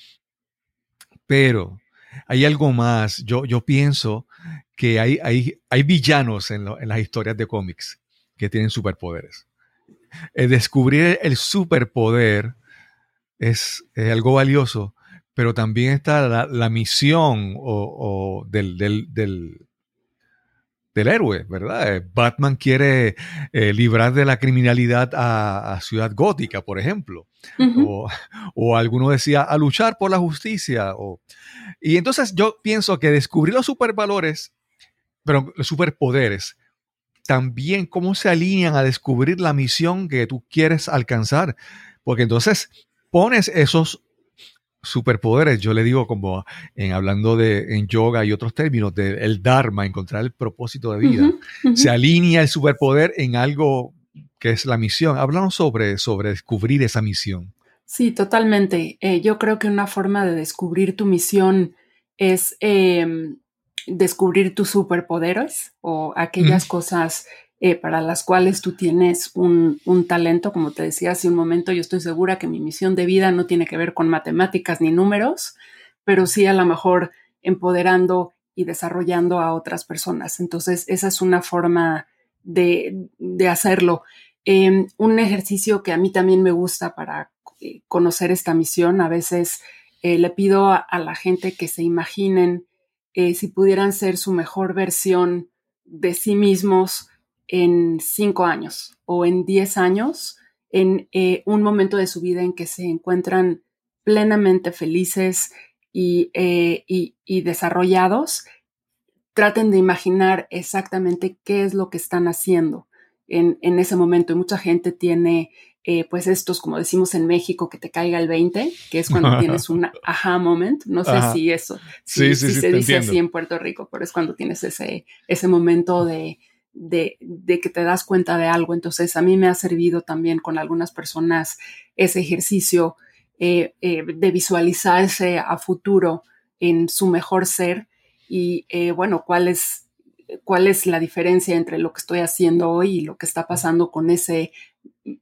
pero hay algo más. Yo, yo pienso que hay, hay, hay villanos en, las historias de cómics que tienen superpoderes. El descubrir el superpoder es, algo valioso, pero también está la, misión o, del, del, héroe, ¿verdad? Eh, Batman quiere eh, librar de la criminalidad a, Ciudad Gótica, por ejemplo. o, o, alguno decía a luchar por la justicia. O, y entonces yo pienso que descubrir los supervalores, pero los superpoderes, también cómo se alinean a descubrir la misión que tú quieres alcanzar. Porque entonces pones esos superpoderes, yo le digo como en hablando de en yoga y otros términos, del el dharma, encontrar el propósito de vida. Se alinea el superpoder en algo que es la misión. Háblanos sobre, sobre descubrir esa misión. Sí, totalmente. Eh, yo creo que una forma de descubrir tu misión es em, descubrir tus superpoderes o aquellas cosas eh, para las cuales tú tienes un, talento. Como te decía hace un momento, yo estoy segura que mi misión de vida no tiene que ver con matemáticas ni números, pero sí a lo mejor empoderando y desarrollando a otras personas. Entonces, esa es una forma de, hacerlo. Em, un ejercicio que a mí también me gusta para eh, conocer esta misión. A veces eh, le pido a, la gente que se imaginen eh, si pudieran ser su mejor versión de sí mismos en cinco años o en diez años, en un momento de su vida en que se encuentran plenamente felices y, desarrollados, traten de imaginar exactamente qué es lo que están haciendo en, en ese momento. Y mucha gente tiene eh, pues estos, como decimos en México, que te caiga el 20, que es cuando tienes un [laughs] aha moment. No sé si eso, si, se dice así en Puerto Rico, pero es cuando tienes ese, ese momento de, de, de, que te das cuenta de algo. Entonces, a mí me ha servido también con algunas personas ese ejercicio de visualizarse a futuro en su mejor ser y bueno, cuál es, cuál es la diferencia entre lo que estoy haciendo hoy y lo que está pasando con ese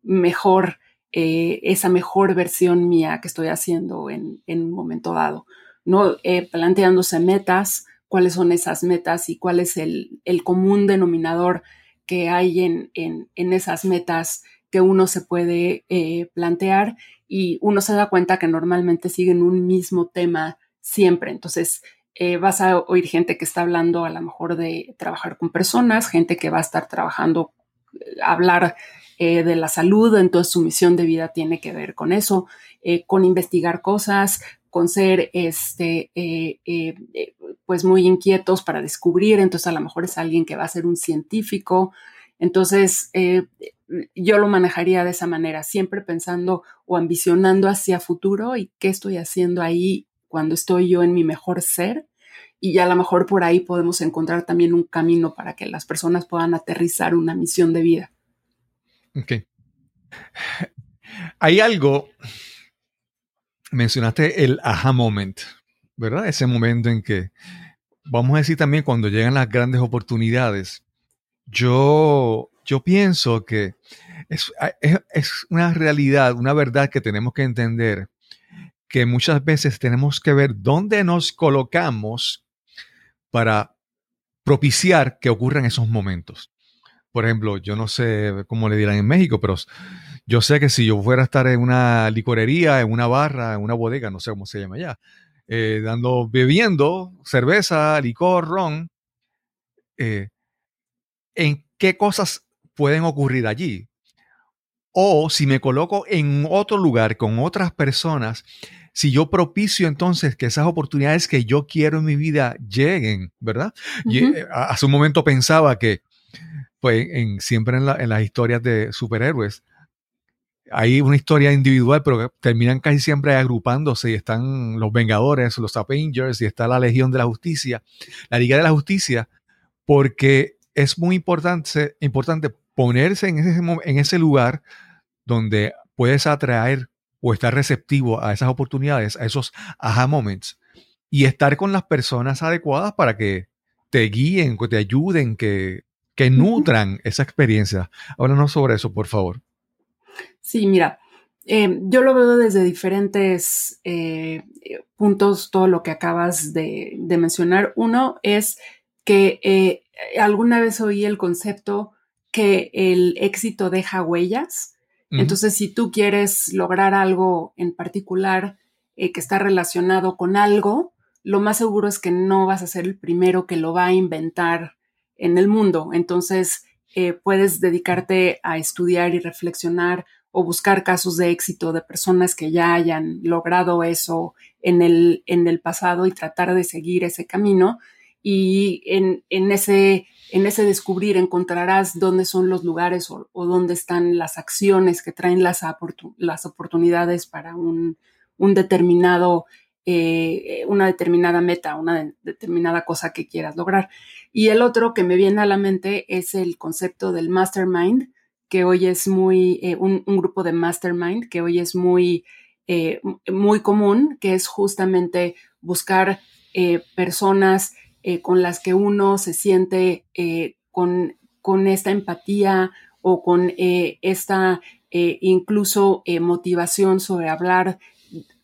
mejor, esa mejor versión mía que estoy haciendo en, en un momento dado. ¿no? planteándose metas, cuáles son esas metas y cuál es el, común denominador que hay en, esas metas que uno se puede eh, plantear y uno se da cuenta que normalmente siguen un mismo tema siempre. Entonces, eh, vas a oír gente que está hablando a lo mejor de trabajar con personas, gente que va a estar trabajando, eh, de la salud, entonces su misión de vida tiene que ver con eso, con investigar cosas, con ser este, eh, eh, eh, pues muy inquietos para descubrir, entonces a lo mejor es alguien que va a ser un científico. Entonces, yo lo manejaría de esa manera, siempre pensando o ambicionando hacia futuro y qué estoy haciendo ahí cuando estoy yo en mi mejor ser. Y a lo mejor por ahí podemos encontrar también un camino para que las personas puedan aterrizar una misión de vida. Ok. Hay algo mencionaste el aha moment, ¿verdad? Ese momento en que, vamos a decir también cuando llegan las grandes oportunidades, yo, yo pienso que es, es, una realidad, una verdad que tenemos que entender, que muchas veces tenemos que ver dónde nos colocamos para propiciar que ocurran esos momentos. Por ejemplo, yo no sé cómo le dirán en México, pero yo sé que si yo fuera a estar en una licorería, en una barra, en una bodega, no sé cómo se llama allá, eh, dando, bebiendo cerveza, licor, ron, eh, ¿en qué cosas pueden ocurrir allí? O si me coloco en otro lugar con otras personas, si yo propicio entonces que esas oportunidades que yo quiero en mi vida lleguen, ¿verdad? y, eh, hace un momento pensaba que, pues, en, siempre en, en las historias de superhéroes, hay una historia individual, pero terminan casi siempre agrupándose y están los Vengadores, los Avengers y está la Legión de la Justicia, la Liga de la Justicia, porque es muy importante, importante ponerse en ese, en ese lugar donde puedes atraer o estar receptivo a esas oportunidades, a esos aha moments y estar con las personas adecuadas para que te guíen, que te ayuden, que, que nutran esa experiencia. Háblanos sobre eso, por favor. Sí, mira, eh, yo lo veo desde diferentes eh, puntos, todo lo que acabas de, mencionar. Uno es que eh, alguna vez oí el concepto que el éxito deja huellas. Entonces, si tú quieres lograr algo en particular que está relacionado con algo, lo más seguro es que no vas a ser el primero que lo va a inventar en el mundo. Entonces, puedes dedicarte a estudiar y reflexionar o buscar casos de éxito de personas que ya hayan logrado eso en el, en el pasado y tratar de seguir ese camino. Y en, ese, en ese descubrir encontrarás dónde son los lugares o, dónde están las acciones que traen las, las oportunidades para un, determinado, eh, una determinada meta, una determinada cosa que quieras lograr. Y el otro que me viene a la mente es el concepto del mastermind, que hoy es muy, eh, un, grupo de mastermind que hoy es muy, eh, muy común, que es justamente buscar personas con las que uno se siente con, con, esta empatía o con esta incluso motivación sobre hablar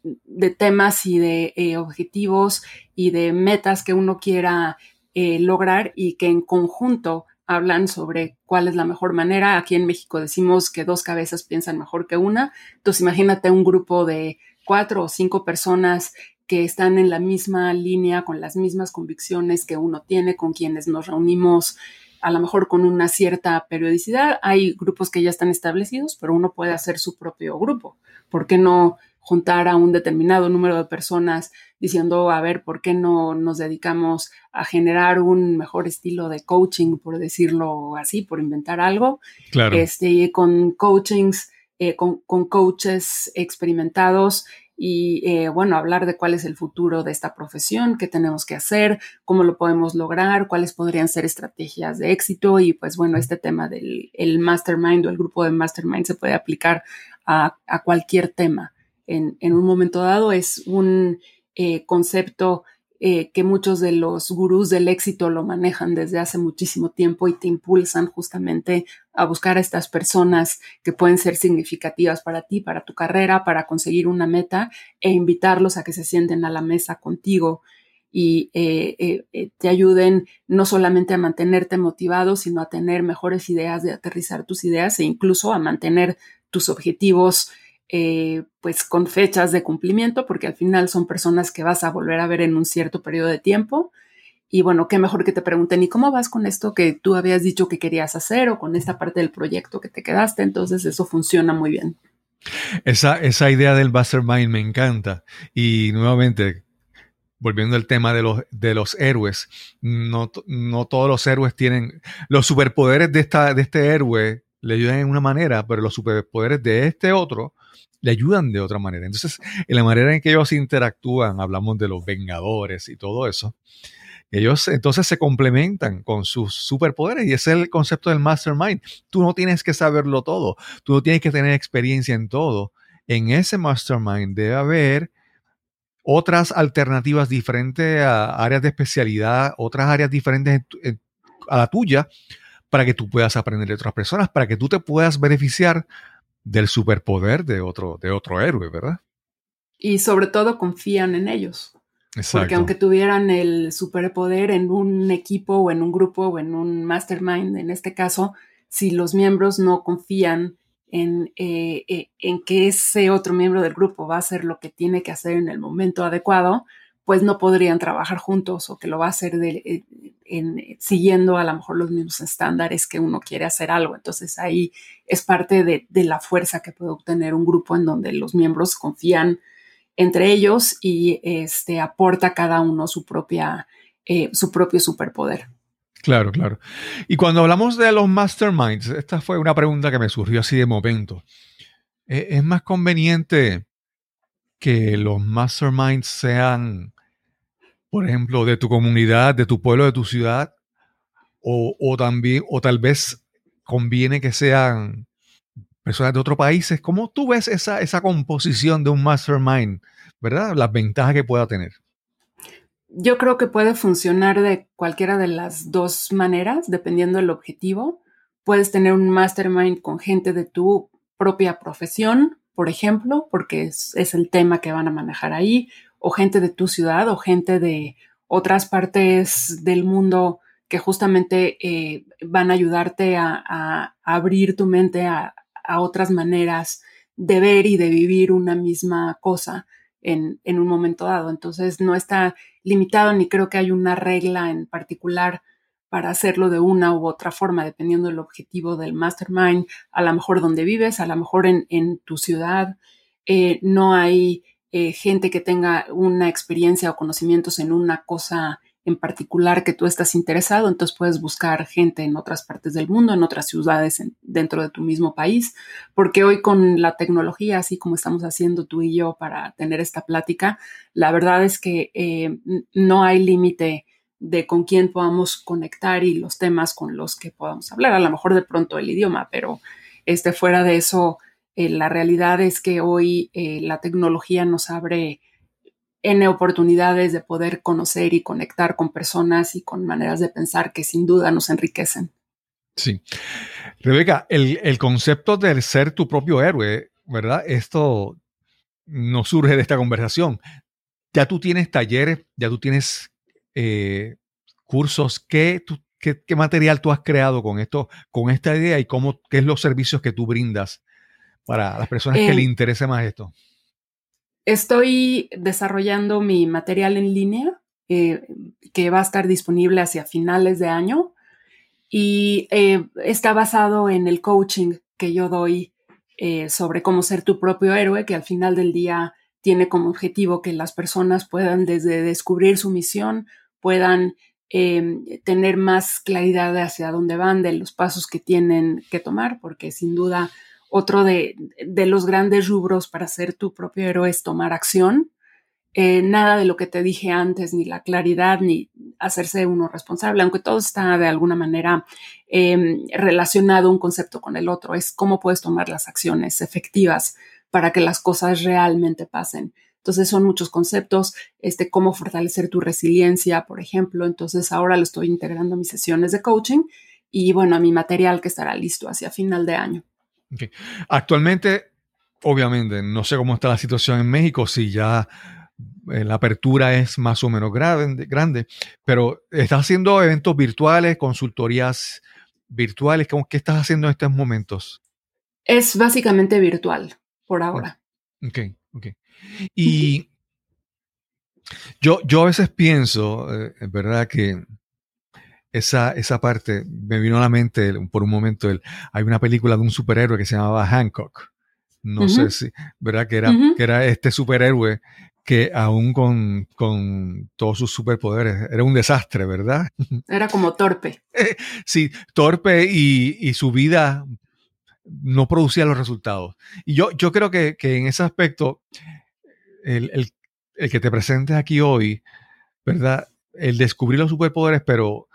de temas y de objetivos y de metas que uno quiera lograr y que en conjunto hablan sobre cuál es la mejor manera. Aquí en México decimos que dos cabezas piensan mejor que una. Entonces imagínate un grupo de cuatro o cinco personas que están en la misma línea, con las mismas convicciones que uno tiene, con quienes nos reunimos a lo mejor con una cierta periodicidad. Hay grupos que ya están establecidos, pero uno puede hacer su propio grupo. ¿Por qué no juntar a un determinado número de personas diciendo, a ver, ¿por qué no nos dedicamos a generar un mejor estilo de coaching, por decirlo así, por inventar algo? Claro. Este, con coachings, eh, con, coaches experimentados y, eh, bueno, hablar de cuál es el futuro de esta profesión, qué tenemos que hacer, cómo lo podemos lograr, cuáles podrían ser estrategias de éxito y, pues, bueno, este tema del el mastermind o el grupo de mastermind se puede aplicar a, a cualquier tema en, un momento dado. Es un eh, concepto eh, que muchos de los gurús del éxito lo manejan desde hace muchísimo tiempo y te impulsan justamente a buscar a estas personas que pueden ser significativas para ti, para tu carrera, para conseguir una meta e invitarlos a que se sienten a la mesa contigo y eh, te ayuden no solamente a mantenerte motivado, sino a tener mejores ideas de aterrizar tus ideas e incluso a mantener tus objetivos eh, pues con fechas de cumplimiento, porque al final son personas que vas a volver a ver en un cierto periodo de tiempo. Y bueno, qué mejor que te pregunten, ¿y cómo vas con esto que tú habías dicho que querías hacer o con esta parte del proyecto que te quedaste? Entonces eso funciona muy bien. Esa, esa idea del mastermind me encanta. Y nuevamente, volviendo al tema de los, de los héroes, no, no todos los héroes tienen los superpoderes de, esta, de este héroe le ayudan en una manera, pero los superpoderes de este otro le ayudan de otra manera. Entonces, en la manera en que ellos interactúan, hablamos de los Vengadores y todo eso, ellos entonces se complementan con sus superpoderes y ese es el concepto del mastermind. Tú no tienes que saberlo todo, tú no tienes que tener experiencia en todo. En ese mastermind debe haber otras alternativas diferentes a áreas de especialidad, otras áreas diferentes a la tuya, para que tú puedas aprender de otras personas, para que tú te puedas beneficiar del superpoder de otro, de otro héroe, ¿verdad? Y sobre todo confían en ellos. Porque aunque tuvieran el superpoder en un equipo o en un grupo o en un mastermind, en este caso, si los miembros no confían en, eh, eh, en que ese otro miembro del grupo va a hacer lo que tiene que hacer en el momento adecuado, pues no podrían trabajar juntos o que lo va a hacer eh, en, siguiendo a lo mejor los mismos estándares que uno quiere hacer algo. Entonces ahí es parte de, la fuerza que puede obtener un grupo en donde los miembros confían entre ellos y este, aporta cada uno su, propia, eh, su propio superpoder. Claro, claro. Y cuando hablamos de los masterminds, esta fue una pregunta que me surgió así de momento. ¿E-, ¿Es más conveniente que los masterminds sean por ejemplo, de tu comunidad, de tu pueblo, de tu ciudad, o, también, o tal vez conviene que sean personas de otros países. ¿Cómo tú ves esa, esa composición de un mastermind, verdad? Las ventajas que pueda tener. Yo creo que puede funcionar de cualquiera de las dos maneras, dependiendo del objetivo. Puedes tener un mastermind con gente de tu propia profesión, por ejemplo, porque es, es el tema que van a manejar ahí, o gente de tu ciudad o gente de otras partes del mundo que justamente eh, van a ayudarte a, abrir tu mente a, otras maneras de ver y de vivir una misma cosa en, un momento dado. Entonces no está limitado ni creo que hay una regla en particular para hacerlo de una u otra forma, dependiendo del objetivo del mastermind, a lo mejor donde vives, a lo mejor en, en tu ciudad. Eh, no hay eh, gente que tenga una experiencia o conocimientos en una cosa en particular que tú estás interesado, entonces puedes buscar gente en otras partes del mundo, en otras ciudades dentro de tu mismo país, porque hoy con la tecnología, así como estamos haciendo tú y yo para tener esta plática, la verdad es que eh, no hay límite de con quién podamos conectar y los temas con los que podamos hablar, a lo mejor de pronto el idioma, pero este, fuera de eso, eh, la realidad es que hoy eh, la tecnología nos abre N oportunidades de poder conocer y conectar con personas y con maneras de pensar que sin duda nos enriquecen. Sí. Rebeca, el, concepto de ser tu propio héroe, ¿verdad? Esto no surge de esta conversación. Ya tú tienes talleres, ya tú tienes eh, cursos. ¿Qué, qué, material tú has creado con esto, con esta idea y cómo, qué es los servicios que tú brindas para las personas que le eh, interese más esto? Estoy desarrollando mi material en línea eh, que va a estar disponible hacia finales de año y eh, está basado en el coaching que yo doy sobre cómo ser tu propio héroe, que al final del día tiene como objetivo que las personas puedan desde descubrir su misión, puedan tener más claridad hacia dónde van, de los pasos que tienen que tomar, porque sin duda otro de, los grandes rubros para ser tu propio héroe es tomar acción. Eh, nada de lo que te dije antes, ni la claridad, ni hacerse uno responsable, aunque todo está de alguna manera em, relacionado un concepto con el otro, es cómo puedes tomar las acciones efectivas para que las cosas realmente pasen. Entonces son muchos conceptos, este, cómo fortalecer tu resiliencia, por ejemplo. Entonces ahora lo estoy integrando a mis sesiones de coaching y bueno, a mi material que estará listo hacia final de año. Actualmente, obviamente, no sé cómo está la situación en México, si ya eh, la apertura es más o menos grande, grande, pero estás haciendo eventos virtuales, consultorías virtuales, ¿qué estás haciendo en estos momentos? Es básicamente virtual por ahora. Ok, ok. Y yo, yo a veces pienso, eh, es verdad, que esa, esa parte me vino a la mente por un momento. El, hay una película de un superhéroe que se llamaba Hancock. No sé si, ¿verdad? Que era, que era este superhéroe que aún con, con, todos sus superpoderes era un desastre, ¿verdad? [laughs] Era como torpe. sí, torpe y, y, su vida no producía los resultados. Y yo, yo creo que, que en ese aspecto el, que te presentes aquí hoy, ¿verdad? El descubrir los superpoderes, pero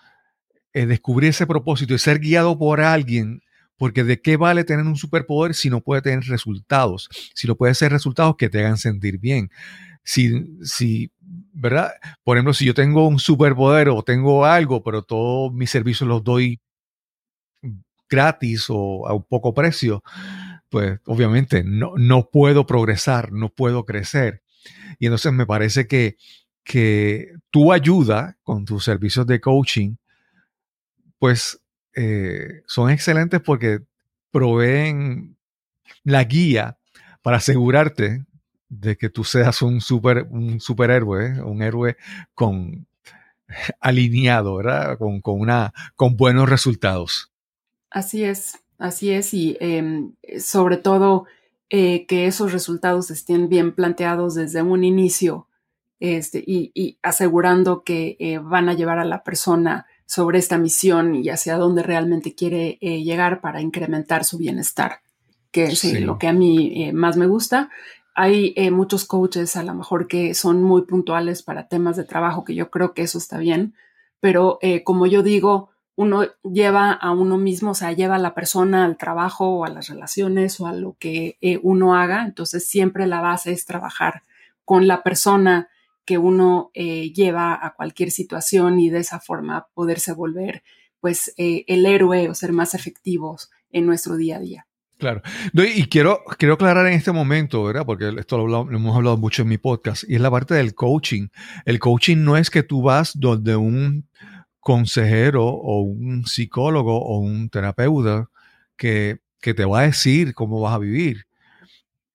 el descubrir ese propósito y ser guiado por alguien, porque de qué vale tener un superpoder si no puede tener resultados, si no puede ser resultados que te hagan sentir bien. Si, si, ¿verdad? Por ejemplo, si yo tengo un superpoder o tengo algo, pero todos mis servicios los doy gratis o a un poco precio, pues obviamente no, no puedo progresar, no puedo crecer. Y entonces me parece que, que tu ayuda con tus servicios de coaching, pues eh, son excelentes porque proveen la guía para asegurarte de que tú seas un, super, un superhéroe, un héroe con [laughs] alineado, ¿verdad? Con, con, una, con buenos resultados. Así es. Así es, y em, sobre todo eh, que esos resultados estén bien planteados desde un inicio este, y, asegurando que eh, van a llevar a la persona sobre esta misión y hacia dónde realmente quiere eh, llegar para incrementar su bienestar, que es lo que a mí más me gusta. Hay muchos coaches a lo mejor que son muy puntuales para temas de trabajo, que yo creo que eso está bien, pero como yo digo, uno lleva a uno mismo, o sea, lleva a la persona al trabajo o a las relaciones o a lo que eh, uno haga. Entonces, siempre la base es trabajar con la persona que uno eh, lleva a cualquier situación y de esa forma poderse volver, pues, eh, el héroe o ser más efectivos en nuestro día a día. Claro. y quiero, quiero aclarar en este momento, ¿verdad? Porque esto lo, hemos hablado mucho en mi podcast, y es la parte del coaching. El coaching no es que tú vas donde un consejero o un psicólogo o un terapeuta que, te va a decir cómo vas a vivir.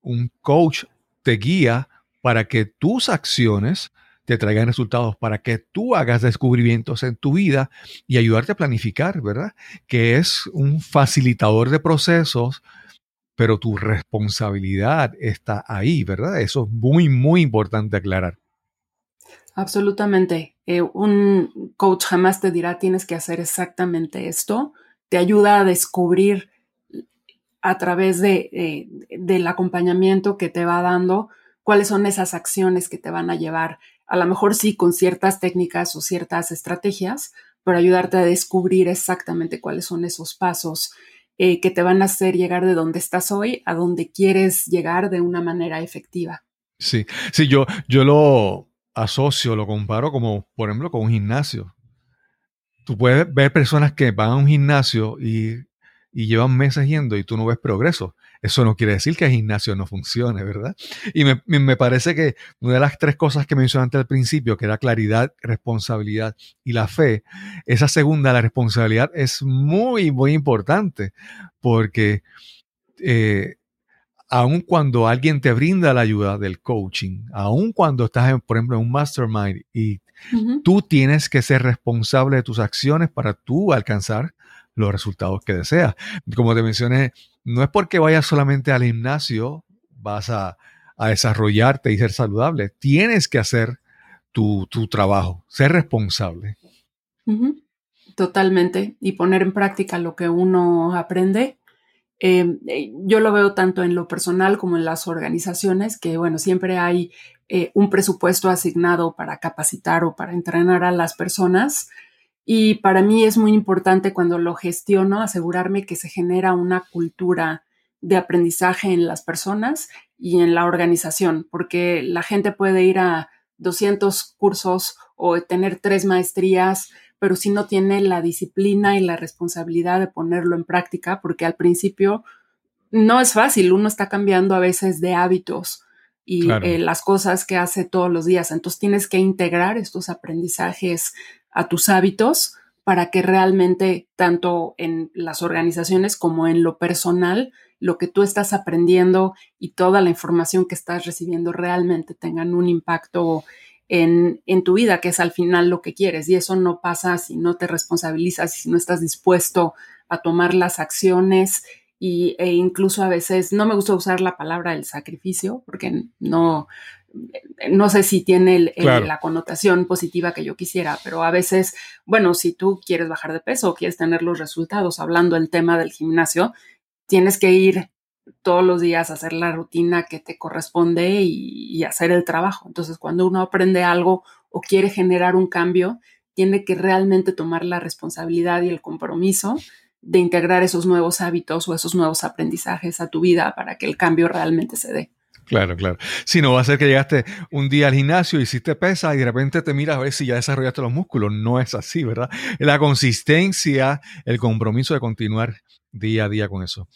Un coach te guía para que tus acciones te traigan resultados, para que tú hagas descubrimientos en tu vida y ayudarte a planificar, ¿verdad? Que es un facilitador de procesos, pero tu responsabilidad está ahí, ¿verdad? Eso es muy, muy importante aclarar. Absolutamente. Eh, un coach jamás te dirá tienes que hacer exactamente esto. Te ayuda a descubrir a través de, eh, del acompañamiento que te va dando cuáles son esas acciones que te van a llevar, a lo mejor sí con ciertas técnicas o ciertas estrategias, pero ayudarte a descubrir exactamente cuáles son esos pasos eh, que te van a hacer llegar de donde estás hoy a donde quieres llegar de una manera efectiva. Sí, sí, yo, yo lo, asocio, lo comparo como, por ejemplo, con un gimnasio. Tú puedes ver personas que van a un gimnasio y, llevan meses yendo y tú no ves progreso. Eso no quiere decir que el gimnasio no funcione, ¿verdad? Y me, parece que una de las tres cosas que mencionaste al principio, que era claridad, responsabilidad y la fe, esa segunda, la responsabilidad, es muy, muy importante porque eh, aun cuando alguien te brinda la ayuda del coaching, aun cuando estás, por ejemplo, en un mastermind y tú tienes que ser responsable de tus acciones para tú alcanzar los resultados que deseas. Como te mencioné, no es porque vayas solamente al gimnasio, vas a, desarrollarte y ser saludable. Tienes que hacer tu, trabajo, ser responsable. Totalmente. Y poner en práctica lo que uno aprende Em, eh, yo lo veo tanto en lo personal como en las organizaciones, que bueno, siempre hay eh, un presupuesto asignado para capacitar o para entrenar a las personas. Y para mí es muy importante cuando lo gestiono asegurarme que se genera una cultura de aprendizaje en las personas y en la organización, porque la gente puede ir a 200 cursos o tener tres maestrías, pero si no tiene la disciplina y la responsabilidad de ponerlo en práctica, porque al principio no es fácil, uno está cambiando a veces de hábitos y eh, las cosas que hace todos los días, entonces tienes que integrar estos aprendizajes a tus hábitos para que realmente tanto en las organizaciones como en lo personal, lo que tú estás aprendiendo y toda la información que estás recibiendo realmente tengan un impacto en, tu vida, que es al final lo que quieres. Y eso no pasa si no te responsabilizas, si no estás dispuesto a tomar las acciones y, e incluso a veces, no me gusta usar la palabra del sacrificio, porque no, no sé si tiene la connotación positiva que yo quisiera, pero a veces, bueno, si tú quieres bajar de peso o quieres tener los resultados, hablando del tema del gimnasio, tienes que ir todos los días a hacer la rutina que te corresponde y, hacer el trabajo. Entonces, cuando uno aprende algo o quiere generar un cambio, tiene que realmente tomar la responsabilidad y el compromiso de integrar esos nuevos hábitos o esos nuevos aprendizajes a tu vida para que el cambio realmente se dé. Claro, claro. Si no va a ser que llegaste un día al gimnasio, hiciste pesa y de repente te miras a ver si ya desarrollaste los músculos. No es así, ¿verdad? La consistencia, el compromiso de continuar día a día con eso.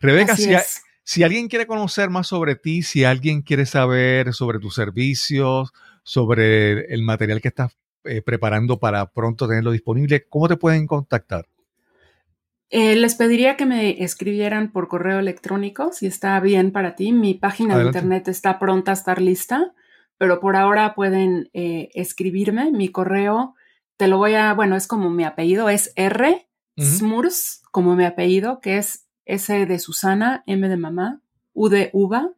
Rebeca, si, si, alguien quiere conocer más sobre ti, si alguien quiere saber sobre tus servicios, sobre el material que estás eh, preparando para pronto tenerlo disponible, ¿cómo te pueden contactar? Eh, les pediría que me escribieran por correo electrónico, si está bien para ti. Mi página de internet está pronta a estar lista, pero por ahora pueden eh, escribirme. Mi correo, te lo voy a, bueno, es como mi apellido, es R, Smurs, como mi apellido, que es S de Susana, M de mamá, U de uva,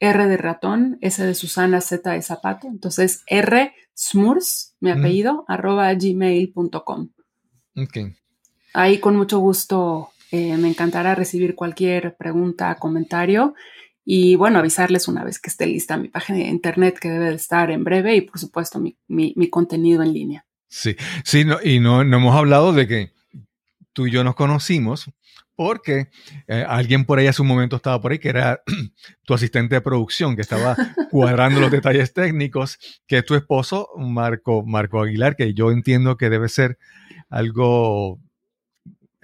R de ratón, S de Susana, Z de zapato. Entonces, R, Smurs, mi apellido, arroba gmail.com. Ok. Ahí con mucho gusto eh, me encantará recibir cualquier pregunta, comentario y bueno, avisarles una vez que esté lista mi página de internet que debe de estar en breve y por supuesto mi, contenido en línea. Sí, sí, y no, no, hemos hablado de que tú y yo nos conocimos porque eh, alguien por ahí hace un momento estaba por ahí que era [clears throat] tu asistente de producción que estaba [laughs] cuadrando los detalles técnicos, que es tu esposo, Marco, Marco Aguilar, que yo entiendo que debe ser algo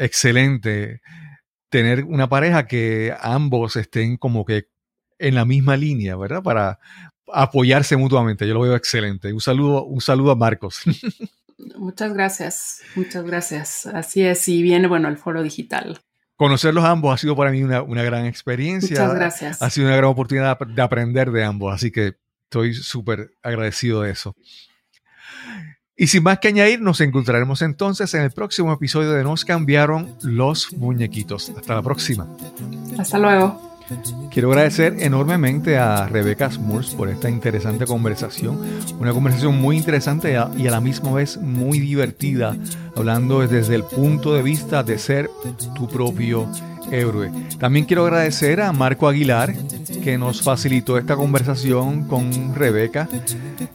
excelente tener una pareja que ambos estén como que en la misma línea, ¿verdad? Para apoyarse mutuamente. Yo lo veo excelente. Un saludo, un saludo a Marcos. [laughs] Muchas gracias, muchas gracias. Así es, y viene, bueno, el foro digital. Conocerlos ambos ha sido para mí una, una gran experiencia. Muchas gracias. Ha sido una gran oportunidad de aprender de ambos, así que estoy súper agradecido de eso. Y sin más que añadir, nos encontraremos entonces en el próximo episodio de Nos cambiaron los muñequitos. Hasta la próxima. Hasta luego. Quiero agradecer enormemente a Rebeca Smurs por esta interesante conversación, una conversación muy interesante y a la misma vez muy divertida, hablando desde el punto de vista de ser tu propio También quiero agradecer a Marco Aguilar que nos facilitó esta conversación con Rebeca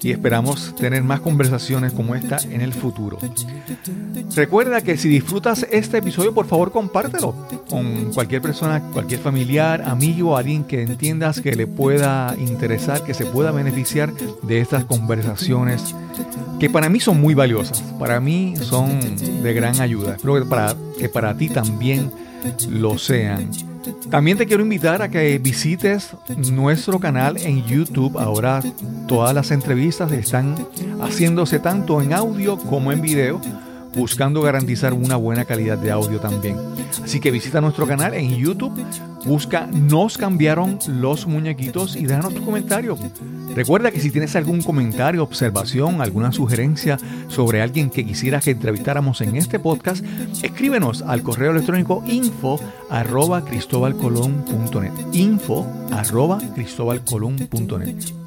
y esperamos tener más conversaciones como esta en el futuro. Recuerda que si disfrutas este episodio, por favor compártelo con cualquier persona, cualquier familiar, amigo, alguien que entiendas que le pueda interesar, que se pueda beneficiar de estas conversaciones que para mí son muy valiosas, para mí son de gran ayuda. Espero que para, que para ti también lo sean. También te quiero invitar a que visites nuestro canal en YouTube. Ahora todas las entrevistas están haciéndose tanto en audio como en video buscando garantizar una buena calidad de audio también. Así que visita nuestro canal en YouTube, busca Nos cambiaron los muñequitos y déjanos tu comentario. Recuerda que si tienes algún comentario, observación, alguna sugerencia sobre alguien que quisieras que entrevistáramos en este podcast, escríbenos al correo electrónico info arroba cristobalcolón.net info arroba cristobalcolón.net